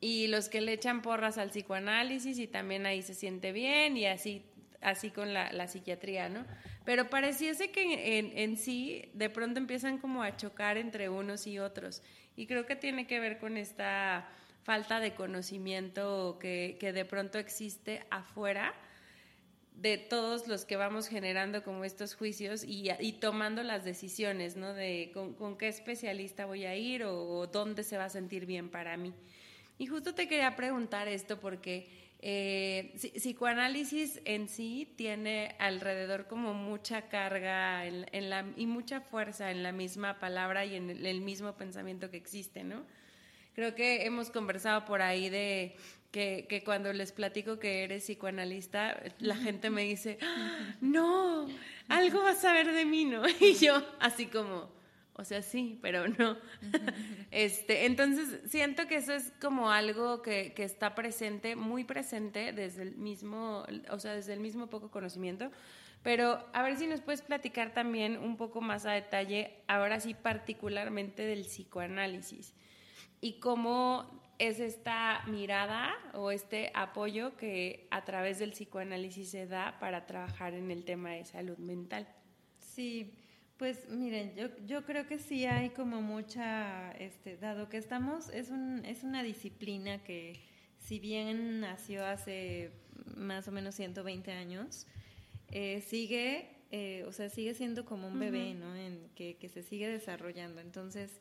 Speaker 3: Y los que le echan porras al psicoanálisis y también ahí se siente bien y así, así con la, psiquiatría, ¿no? Pero pareciese que en, en, sí de pronto empiezan como a chocar entre unos y otros. Y creo que tiene que ver con esta falta de conocimiento que, que de pronto existe afuera de todos los que vamos generando como estos juicios y, y tomando las decisiones, ¿no? De con, qué especialista voy a ir o, dónde se va a sentir bien para mí. Y justo te quería preguntar esto porque eh, psicoanálisis en sí tiene alrededor como mucha carga en, la, y mucha fuerza en la misma palabra y en el mismo pensamiento que existe, ¿no? Creo que hemos conversado por ahí de que, que, cuando les platico que eres psicoanalista, la gente me dice, ¡Ah, no, algo vas a ver de mí, ¿no? Y yo así como, o sea, sí, pero no. este, entonces, siento que eso es como algo que, que, está presente, muy presente desde el mismo, o sea, desde el mismo poco conocimiento. Pero a ver si nos puedes platicar también un poco más a detalle, ahora sí particularmente del psicoanálisis y cómo es esta mirada o este apoyo que a través del psicoanálisis se da para trabajar en el tema de salud mental.
Speaker 1: Sí, pues miren, yo, yo creo que sí hay como mucha, este, dado que estamos, es, un, es una disciplina que si bien nació hace más o menos 120 años, eh, sigue, eh, o sea, sigue siendo como un bebé, ¿no? En, que, que se sigue desarrollando. Entonces,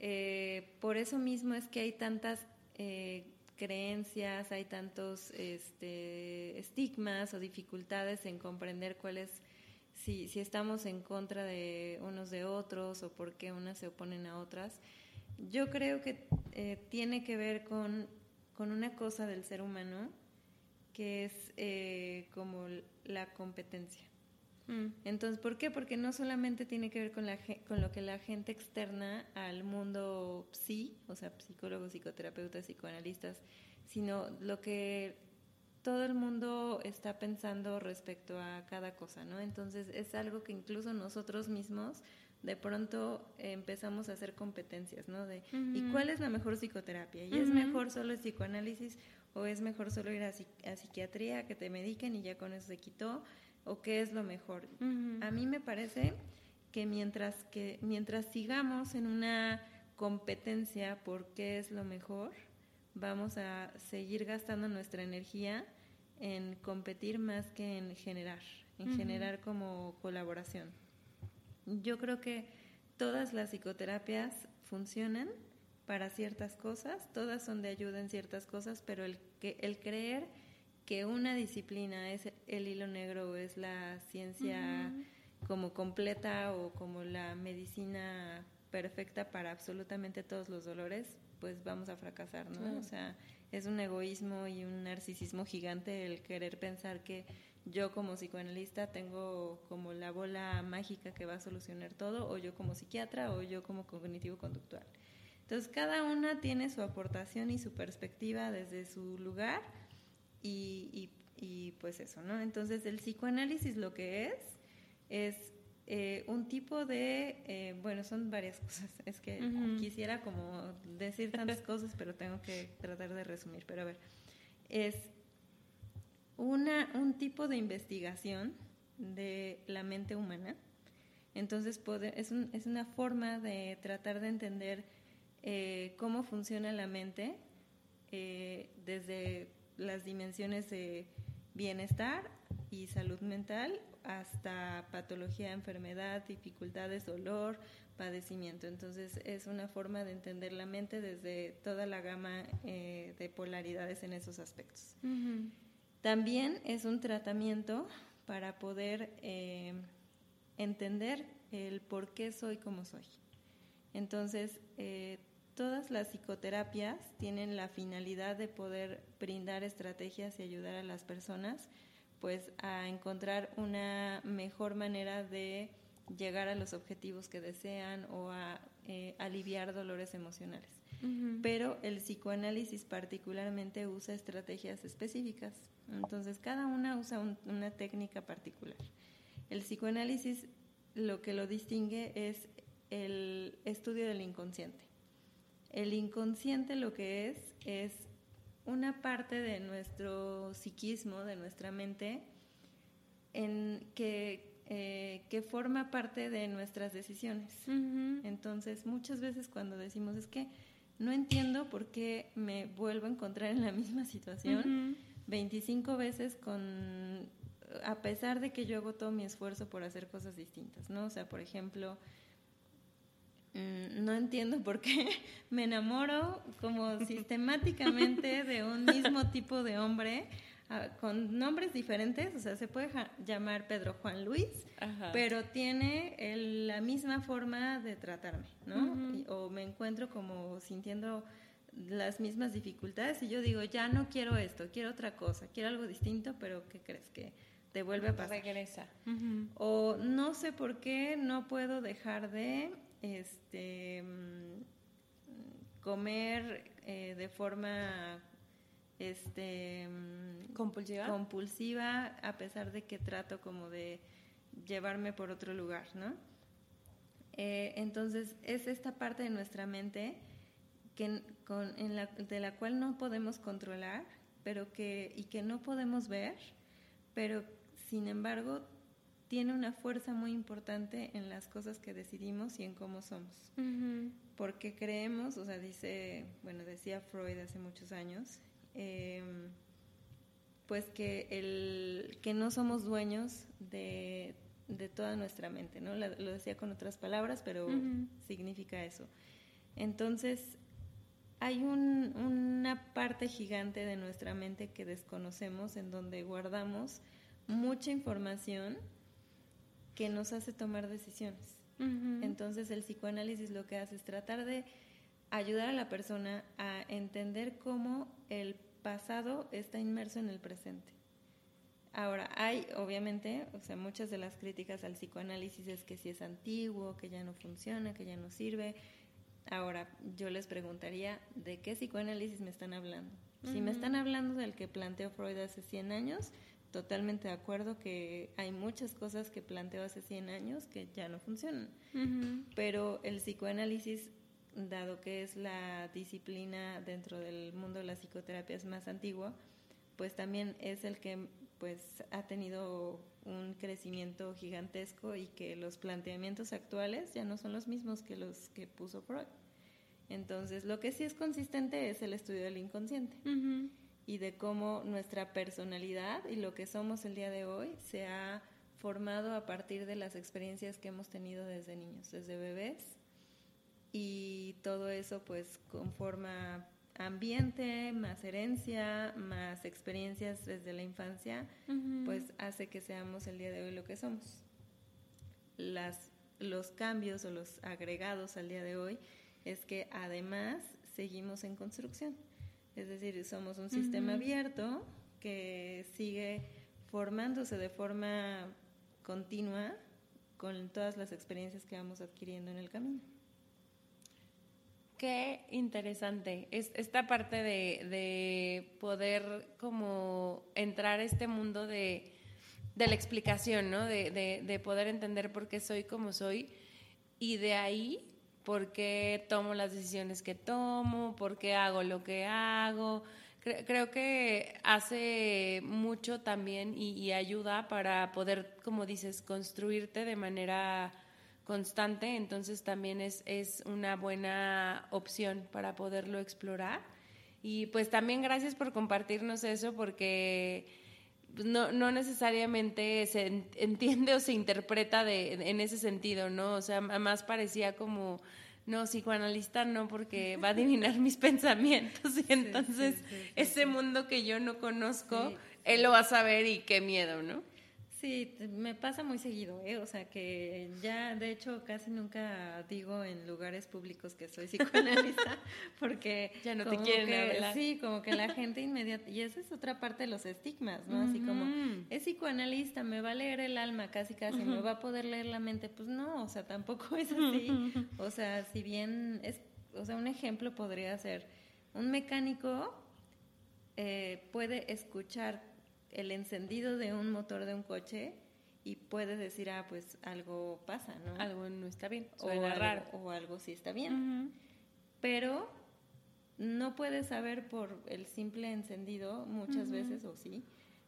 Speaker 1: eh, por eso mismo es que hay tantas eh, creencias, hay tantos este, estigmas o dificultades en comprender cuál es, si, si estamos en contra de unos de otros o por qué unas se oponen a otras. Yo creo que eh, tiene que ver con, con, una cosa del ser humano que es como la competencia. Mm. Entonces, ¿por qué? Porque no solamente tiene que ver con, la, con lo que la gente externa al mundo psi, o sea, psicólogos, psicoterapeutas, psicoanalistas, sino lo que todo el mundo está pensando respecto a cada cosa, ¿no? Entonces, es algo que incluso nosotros mismos de pronto empezamos a hacer competencias, ¿no? De, ¿y cuál es la mejor psicoterapia? ¿Y es mejor solo el psicoanálisis o es mejor solo ir a, a, psiquiatría, que te mediquen y ya con eso se quitó? O qué es lo mejor. A mí me parece que mientras que mientras sigamos en una competencia por qué es lo mejor, vamos a seguir gastando nuestra energía en competir más que en generar, en generar como colaboración. Yo creo que todas las psicoterapias funcionan para ciertas cosas, todas son de ayuda en ciertas cosas, pero el que el creer que una disciplina es el hilo negro o es la ciencia como completa o como la medicina perfecta para absolutamente todos los dolores, pues vamos a fracasar, ¿no? O sea, es un egoísmo y un narcisismo gigante el querer pensar que yo como psicoanalista tengo como la bola mágica que va a solucionar todo, o yo como psiquiatra, o yo como cognitivo conductual. Entonces, cada una tiene su aportación y su perspectiva desde su lugar y, y, pues eso, ¿no? Entonces el psicoanálisis lo que es es eh, un tipo de, eh, bueno, son varias cosas, es que quisiera como decir tantas cosas, pero tengo que tratar de resumir, pero a ver, es una, un tipo de investigación de la mente humana, entonces es, un, es una forma de tratar de entender eh, cómo funciona la mente desde las dimensiones de bienestar y salud mental hasta patología, enfermedad, dificultades, dolor, padecimiento. Entonces es una forma de entender la mente desde toda la gama eh, de polaridades en esos aspectos. También es un tratamiento para poder eh, entender el por qué soy como soy. Entonces, eh, Todas las psicoterapias tienen la finalidad de poder brindar estrategias y ayudar a las personas pues a encontrar una mejor manera de llegar a los objetivos que desean o a eh, aliviar dolores emocionales. Pero el psicoanálisis particularmente usa estrategias específicas. Entonces, cada una usa una técnica particular. El psicoanálisis lo que lo distingue es el estudio del inconsciente. El inconsciente lo que es es una parte de nuestro psiquismo, de nuestra mente, en que, eh, que forma parte de nuestras decisiones. Entonces, muchas veces cuando decimos es que no entiendo por qué me vuelvo a encontrar en la misma situación 25 veces con a pesar de que yo hago todo mi esfuerzo por hacer cosas distintas, ¿no? O sea, por ejemplo, no entiendo por qué me enamoro como sistemáticamente de un mismo tipo de hombre ah, con nombres diferentes, o sea, se puede llamar Pedro Juan Luis, pero tiene la misma forma de tratarme, ¿no? o me encuentro como sintiendo las mismas dificultades y yo digo, ya no quiero esto, quiero otra cosa, quiero algo distinto, pero ¿qué crees que te vuelve a pasar?
Speaker 3: Regresa.
Speaker 1: O no sé por qué no puedo dejar de este mm, comer eh, de forma este
Speaker 3: mm, compulsiva
Speaker 1: compulsiva a pesar de que trato como de llevarme por otro lugar, ¿no? Eh, entonces es esta parte de nuestra mente que, con, en la, de la cual no podemos controlar pero que, y que no podemos ver, pero sin embargo tiene una fuerza muy importante en las cosas que decidimos y en cómo somos. Porque creemos, o sea, dice, bueno, decía Freud hace muchos años, em, pues que, el, que no somos dueños de, de toda nuestra mente, ¿no? lo decía con otras palabras, pero significa eso. Entonces, hay una parte gigante de nuestra mente que desconocemos en donde guardamos mucha información que nos hace tomar decisiones. Entonces el psicoanálisis lo que hace es tratar de ayudar a la persona a entender cómo el pasado está inmerso en el presente. Ahora, hay obviamente, o sea, muchas de las críticas al psicoanálisis es que si es antiguo, que ya no funciona, que ya no sirve, Ahora, yo les preguntaría, ¿de qué psicoanálisis me están hablando? Si me están hablando del que planteó Freud hace 100 años, totalmente de acuerdo que hay muchas cosas que planteó hace 100 años que ya no funcionan. Pero el psicoanálisis, dado que es la disciplina dentro del mundo de la psicoterapia es más antigua, pues también es el que pues ha tenido un crecimiento gigantesco y que los planteamientos actuales ya no son los mismos que los que puso Freud. Entonces, lo que sí es consistente es el estudio del inconsciente y de cómo nuestra personalidad y lo que somos el día de hoy se ha formado a partir de las experiencias que hemos tenido desde niños, desde bebés. Y todo eso pues conforma ambiente, más herencia, más experiencias desde la infancia, pues hace que seamos el día de hoy lo que somos. Las, los cambios o los agregados al día de hoy es que además seguimos en construcción. Es decir, somos un sistema abierto que sigue formándose de forma continua con todas las experiencias que vamos adquiriendo en el camino.
Speaker 3: Qué interesante. Es esta parte de, poder como entrar a este mundo de, la explicación, ¿no? De, de, poder entender por qué soy como soy y de ahí por qué tomo las decisiones que tomo, por qué hago lo que hago. Creo, que hace mucho también y, ayuda para poder, como dices, construirte de manera constante, entonces también es, es una buena opción para poderlo explorar. Y pues también gracias por compartirnos eso porque no, no necesariamente se entiende o se interpreta de, en ese sentido, ¿no? O sea, más parecía como, no, psicoanalista no, porque va a adivinar mis pensamientos y entonces ese mundo que yo no conozco, él lo va a saber y qué miedo, ¿no?
Speaker 1: Sí, me pasa muy seguido, ¿eh? O sea, que ya, de hecho, casi nunca digo en lugares públicos que soy psicoanalista, porque...
Speaker 3: ya no te quieren hablar.
Speaker 1: Sí, como que la gente inmediata... Y esa es otra parte de los estigmas, ¿no? Así como, es psicoanalista, me va a leer el alma casi casi, me va a poder leer la mente. Pues no, o sea, tampoco es así. O sea, si bien es... O sea, un ejemplo podría ser, un mecánico eh, puede escuchar el encendido de un motor de un coche y puedes decir, ah, pues algo pasa, ¿no?
Speaker 3: Algo no está bien,
Speaker 1: suena o raro. o algo sí está bien. Pero no puedes saber por el simple encendido muchas veces, o sí,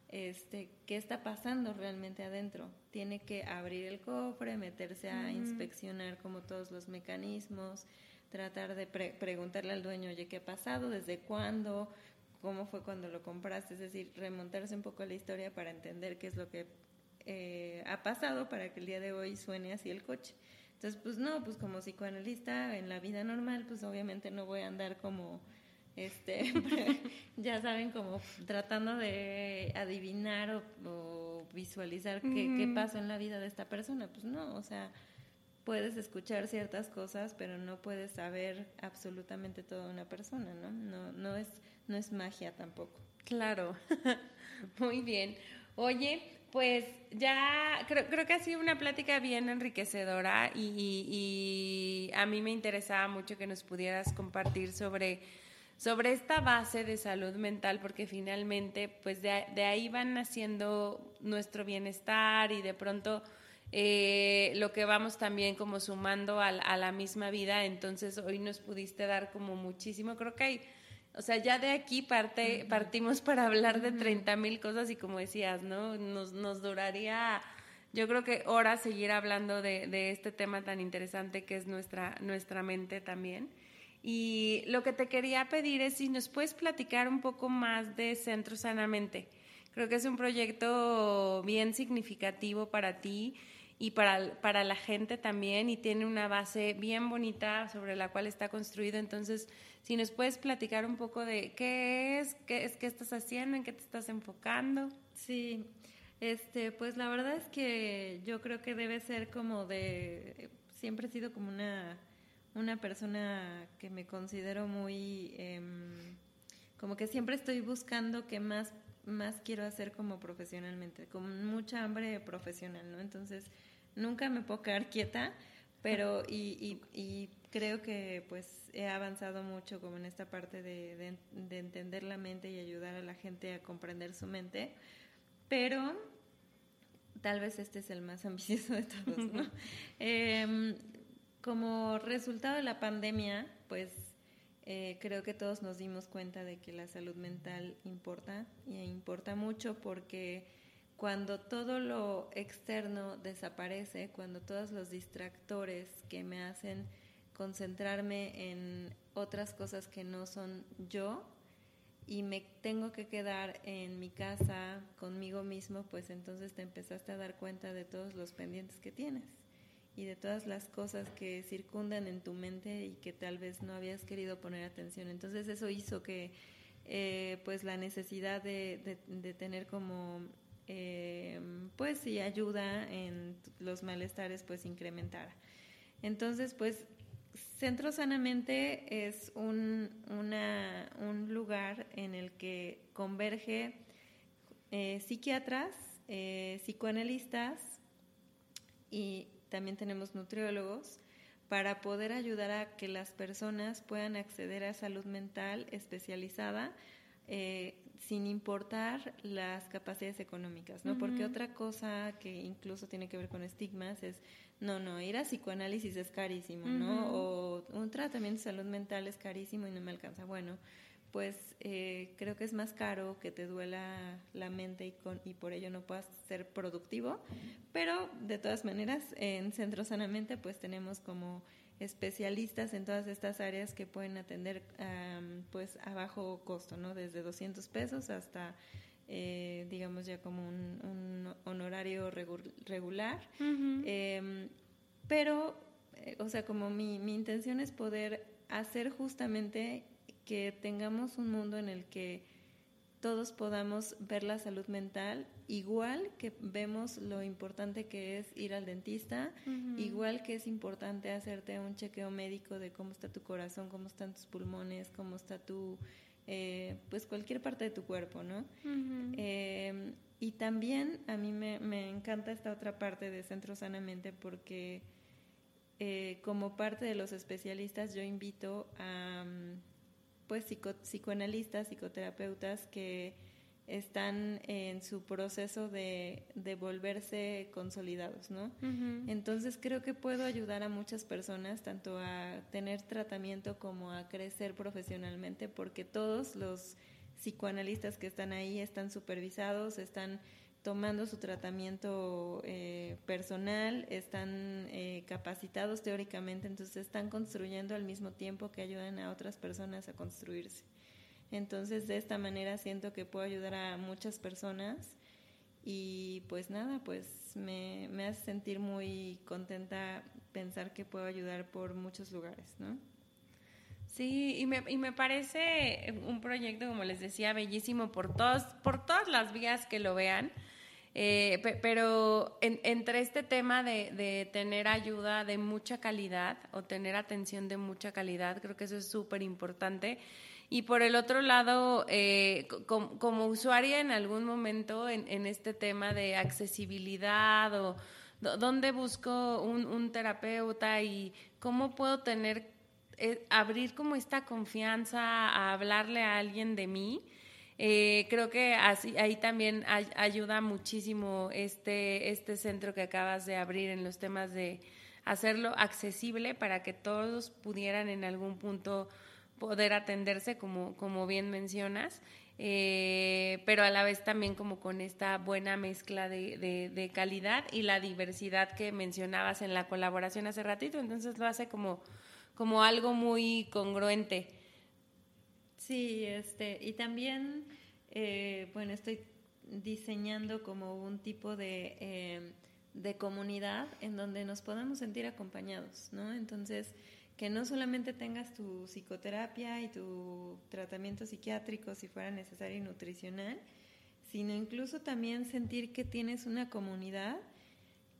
Speaker 1: este, qué está pasando realmente adentro. Tiene que abrir el cofre, meterse a inspeccionar como todos los mecanismos, tratar de preguntarle al dueño, oye, ¿qué ha pasado? ¿Desde cuándo? ¿Cómo fue cuando lo compraste? Es decir, remontarse un poco a la historia para entender qué es lo que eh, ha pasado para que el día de hoy suene así el coche. Entonces, pues no, pues como psicoanalista en la vida normal, pues obviamente no voy a andar como, este, ya saben, como tratando de adivinar o, visualizar qué, qué pasó en la vida de esta persona. Pues no, o sea, puedes escuchar ciertas cosas, pero no puedes saber absolutamente toda una persona, ¿no? No, no es, no es magia tampoco.
Speaker 3: Claro, muy bien. Oye, pues ya creo, creo que ha sido una plática bien enriquecedora y, a mí me interesaba mucho que nos pudieras compartir sobre, sobre esta base de salud mental, porque finalmente pues de, de ahí van naciendo nuestro bienestar y de pronto eh, lo que vamos también como sumando a, la misma vida. Entonces hoy nos pudiste dar como muchísimo. Creo que hay, o sea, ya de aquí parte, partimos para hablar de 30 mil cosas y como decías, ¿no? Nos, nos duraría, yo creo que horas seguir hablando de, de este tema tan interesante que es nuestra, nuestra mente también. Y lo que te quería pedir es si nos puedes platicar un poco más de Centro Sanamente. Creo que es un proyecto bien significativo para ti y para, para la gente también y tiene una base bien bonita sobre la cual está construido. Entonces, si nos puedes platicar un poco de qué es, qué es, qué estás haciendo, en qué te estás enfocando.
Speaker 1: Sí, este, pues la verdad es que yo creo que debe ser como de, siempre he sido como una, una persona que me considero muy, em, como que siempre estoy buscando qué más más quiero hacer como profesionalmente, con mucha hambre profesional, ¿no? Entonces, nunca me puedo quedar quieta, pero y, y, creo que pues he avanzado mucho como en esta parte de, de, entender la mente y ayudar a la gente a comprender su mente, pero tal vez este es el más ambicioso de todos, ¿no? Em, como resultado de la pandemia, pues eh, creo que todos nos dimos cuenta de que la salud mental importa y importa mucho porque cuando todo lo externo desaparece, cuando todos los distractores que me hacen concentrarme en otras cosas que no son yo y me tengo que quedar en mi casa conmigo mismo, pues entonces te empezaste a dar cuenta de todos los pendientes que tienes y de todas las cosas que circundan en tu mente y que tal vez no habías querido poner atención. Entonces eso hizo que eh, pues la necesidad de, de tener como eh, pues sí ayuda en los malestares pues incrementara. Entonces pues Centro Sanamente es un, un lugar en el que converge eh, psiquiatras, eh, psicoanalistas y también tenemos nutriólogos para poder ayudar a que las personas puedan acceder a salud mental especializada eh, sin importar las capacidades económicas, ¿no? Porque otra cosa que incluso tiene que ver con estigmas es, no, no, ir a psicoanálisis es carísimo, ¿no? O un tratamiento de salud mental es carísimo y no me alcanza. Bueno, pues eh, creo que es más caro que te duela la mente y, con, y por ello no puedas ser productivo, pero de todas maneras en Centro Sanamente pues tenemos como especialistas en todas estas áreas que pueden atender pues a bajo costo, ¿no? Desde 200 pesos hasta eh, digamos ya como un, honorario regular. Em, pero, eh, o sea, como mi, mi intención es poder hacer justamente que tengamos un mundo en el que todos podamos ver la salud mental igual que vemos lo importante que es ir al dentista, igual que es importante hacerte un chequeo médico de cómo está tu corazón, cómo están tus pulmones, cómo está tu, eh, pues cualquier parte de tu cuerpo, ¿no? Em, y también a mí me, me, encanta esta otra parte de Centro Sanamente porque eh, como parte de los especialistas yo invito a pues psicoanalistas, psicoterapeutas que están en su proceso de, de volverse consolidados, ¿no? Entonces creo que puedo ayudar a muchas personas tanto a tener tratamiento como a crecer profesionalmente porque todos los psicoanalistas que están ahí están supervisados, están tomando su tratamiento eh, personal, están eh, capacitados teóricamente, entonces están construyendo al mismo tiempo que ayudan a otras personas a construirse. Entonces, de esta manera siento que puedo ayudar a muchas personas y pues nada, pues me, me hace sentir muy contenta pensar que puedo ayudar por muchos lugares, ¿no?
Speaker 3: Sí, y me, y me parece un proyecto, como les decía, bellísimo por, todos, por todas las vías que lo vean. Eh, pero entre este tema de, tener ayuda de mucha calidad o tener atención de mucha calidad, creo que eso es súper importante. Y por el otro lado, eh, como, usuaria en algún momento en, este tema de accesibilidad o dónde busco un, terapeuta y cómo puedo tener, eh, abrir como esta confianza a hablarle a alguien de mí. Eh, creo que así, ahí también ayuda muchísimo este, este centro que acabas de abrir en los temas de hacerlo accesible para que todos pudieran en algún punto poder atenderse, como, como bien mencionas, eh, pero a la vez también como con esta buena mezcla de, de, calidad y la diversidad que mencionabas en la colaboración hace ratito, entonces lo hace como, como algo muy congruente.
Speaker 1: Sí, este, y también, eh, bueno, estoy diseñando como un tipo de, eh, de comunidad en donde nos podamos sentir acompañados, ¿no? Entonces, que no solamente tengas tu psicoterapia y tu tratamiento psiquiátrico si fuera necesario y nutricional, sino incluso también sentir que tienes una comunidad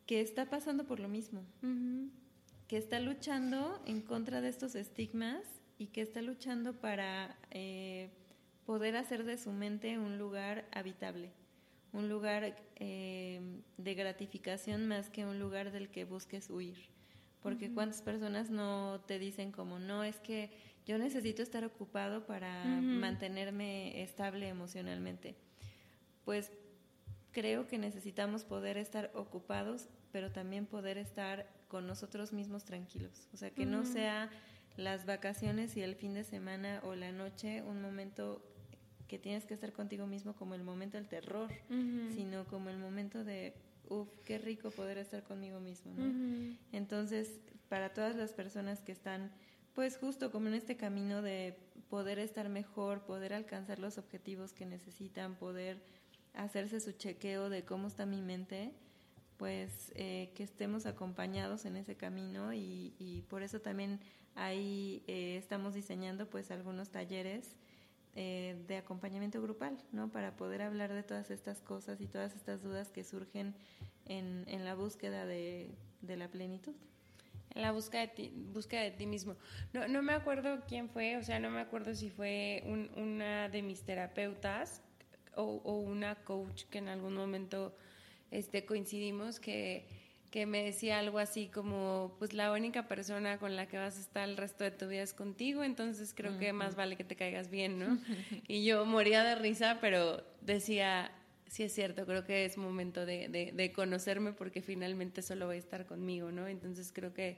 Speaker 1: que está pasando por lo mismo, que está luchando en contra de estos estigmas y que está luchando para eh, poder hacer de su mente un lugar habitable, un lugar eh, de gratificación más que un lugar del que busques huir porque cuántas personas no te dicen como, no, es que yo necesito estar ocupado para mantenerme estable emocionalmente. Pues creo que necesitamos poder estar ocupados, pero también poder estar con nosotros mismos tranquilos. O sea, que no sea las vacaciones y el fin de semana o la noche un momento que tienes que estar contigo mismo como el momento del terror, sino como el momento de Uf, qué rico poder estar conmigo mismo, ¿no? Entonces, para todas las personas que están, pues justo como en este camino de poder estar mejor, poder alcanzar los objetivos que necesitan, poder hacerse su chequeo de cómo está mi mente, pues eh, que estemos acompañados en ese camino y, y por eso también ahí eh, estamos diseñando pues algunos talleres eh, de acompañamiento grupal, ¿no? Para poder hablar de todas estas cosas y todas estas dudas que surgen en, en la búsqueda de, de, la plenitud.
Speaker 3: En la búsqueda de ti, búsqueda de ti mismo. No, no me acuerdo quién fue, o sea, no me acuerdo si fue una de mis terapeutas o, o, una coach que en algún momento este, coincidimos que que me decía algo así como, pues la única persona con la que vas a estar el resto de tu vida es contigo, entonces creo que más vale que te caigas bien, ¿no? y yo moría de risa, pero decía, sí es cierto, creo que es momento de, de, conocerme porque finalmente solo voy a estar conmigo, ¿no? Entonces creo que,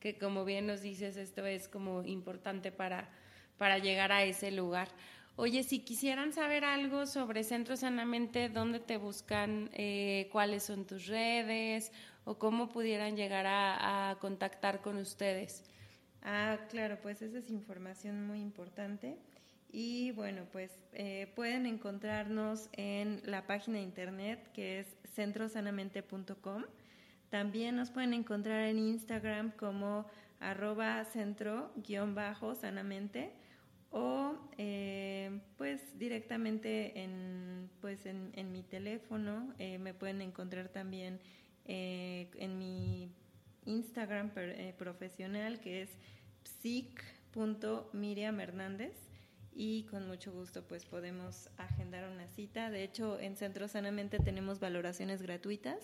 Speaker 3: que como bien nos dices, esto es como importante para, para llegar a ese lugar. Oye, si quisieran saber algo sobre Centro Sanamente, ¿dónde te buscan? Eh, ¿Cuáles son tus redes? o cómo pudieran llegar a, contactar con ustedes.
Speaker 1: Ah, claro, pues esa es información muy importante. Y bueno, pues eh, pueden encontrarnos en la página de internet que es centrosanamente.com. También nos pueden encontrar en Instagram como arroba centro-sanamente o eh, pues directamente en, pues en, mi teléfono. Eh, me pueden encontrar también eh, en mi Instagram eh, profesional que es psic.miriam Hernández y con mucho gusto pues podemos agendar una cita. De hecho, en Centro Sanamente tenemos valoraciones gratuitas.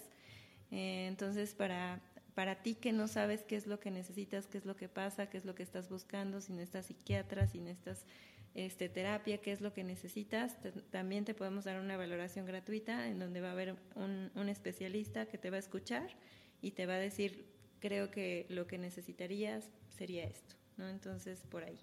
Speaker 1: Entonces, para, para ti que no sabes qué es lo que necesitas, qué es lo que pasa, qué es lo que estás buscando, si necesitas psiquiatra, si necesitas este, terapia, qué es lo que necesitas. también te podemos dar una valoración gratuita en donde va a haber un, especialista que te va a escuchar y te va a decir, creo que lo que necesitarías sería esto, ¿no? Entonces, por ahí.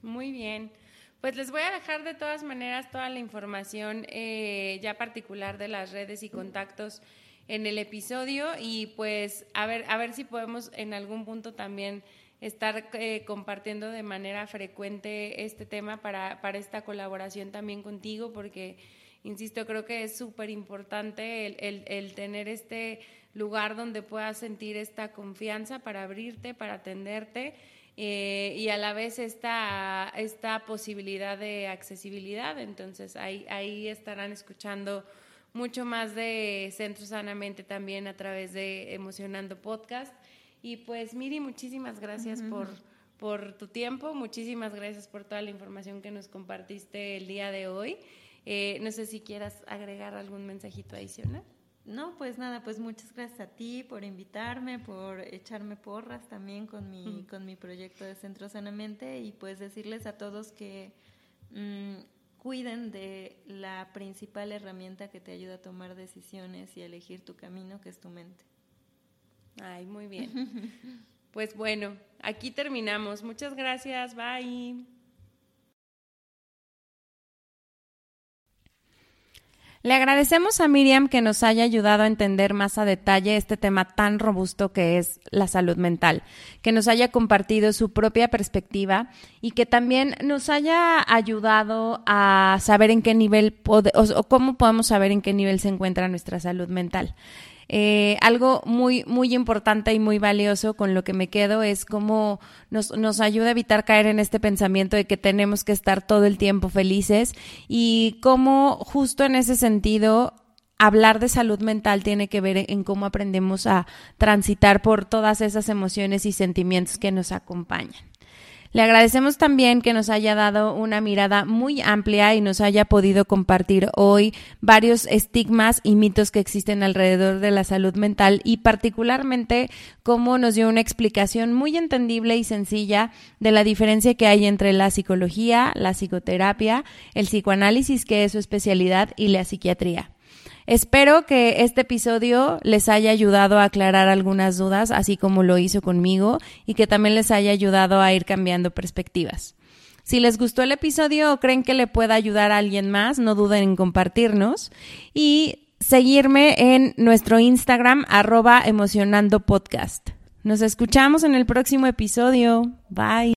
Speaker 3: Muy bien. Pues les voy a dejar de todas maneras toda la información eh, ya particular de las redes y contactos en el episodio y pues a ver, a ver si podemos en algún punto también estar eh, compartiendo de manera frecuente este tema para, para esta colaboración también contigo, porque, insisto, creo que es súper importante el, el, el, tener este lugar donde puedas sentir esta confianza para abrirte, para atenderte eh, y a la vez esta, esta posibilidad de accesibilidad. Entonces ahí, ahí estarán escuchando mucho más de Centro Sanamente también a través de Emocionando Podcast. Y pues Miri, muchísimas gracias por, por tu tiempo, muchísimas gracias por toda la información que nos compartiste el día de hoy. Eh, no sé si quieras agregar algún mensajito adicional.
Speaker 1: No, pues nada, pues muchas gracias a ti por invitarme, por echarme porras también con mi, con mi proyecto de Centro Sanamente y pues decirles a todos que mmm, cuiden de la principal herramienta que te ayuda a tomar decisiones y a elegir tu camino, que es tu mente.
Speaker 3: Ay, muy bien. pues bueno, aquí terminamos. Muchas gracias, bye. Le agradecemos a Miriam que nos haya ayudado a entender más a detalle este tema tan robusto que es la salud mental, que nos haya compartido su propia perspectiva y que también nos haya ayudado a saber en qué nivel o, cómo podemos saber en qué nivel se encuentra nuestra salud mental. Eh, algo muy, muy importante y muy valioso con lo que me quedo es cómo nos, nos ayuda a evitar caer en este pensamiento de que tenemos que estar todo el tiempo felices y cómo justo en ese sentido hablar de salud mental tiene que ver en cómo aprendemos a transitar por todas esas emociones y sentimientos que nos acompañan. Le agradecemos también que nos haya dado una mirada muy amplia y nos haya podido compartir hoy varios estigmas y mitos que existen alrededor de la salud mental y particularmente cómo nos dio una explicación muy entendible y sencilla de la diferencia que hay entre la psicología, la psicoterapia, el psicoanálisis, que es su especialidad, y la psiquiatría. Espero que este episodio les haya ayudado a aclarar algunas dudas, así como lo hizo conmigo, y que también les haya ayudado a ir cambiando perspectivas. Si les gustó el episodio o creen que le pueda ayudar a alguien más, no duden en compartirnos y seguirme en nuestro Instagram arroba emocionando podcast. Nos escuchamos en el próximo episodio. Bye.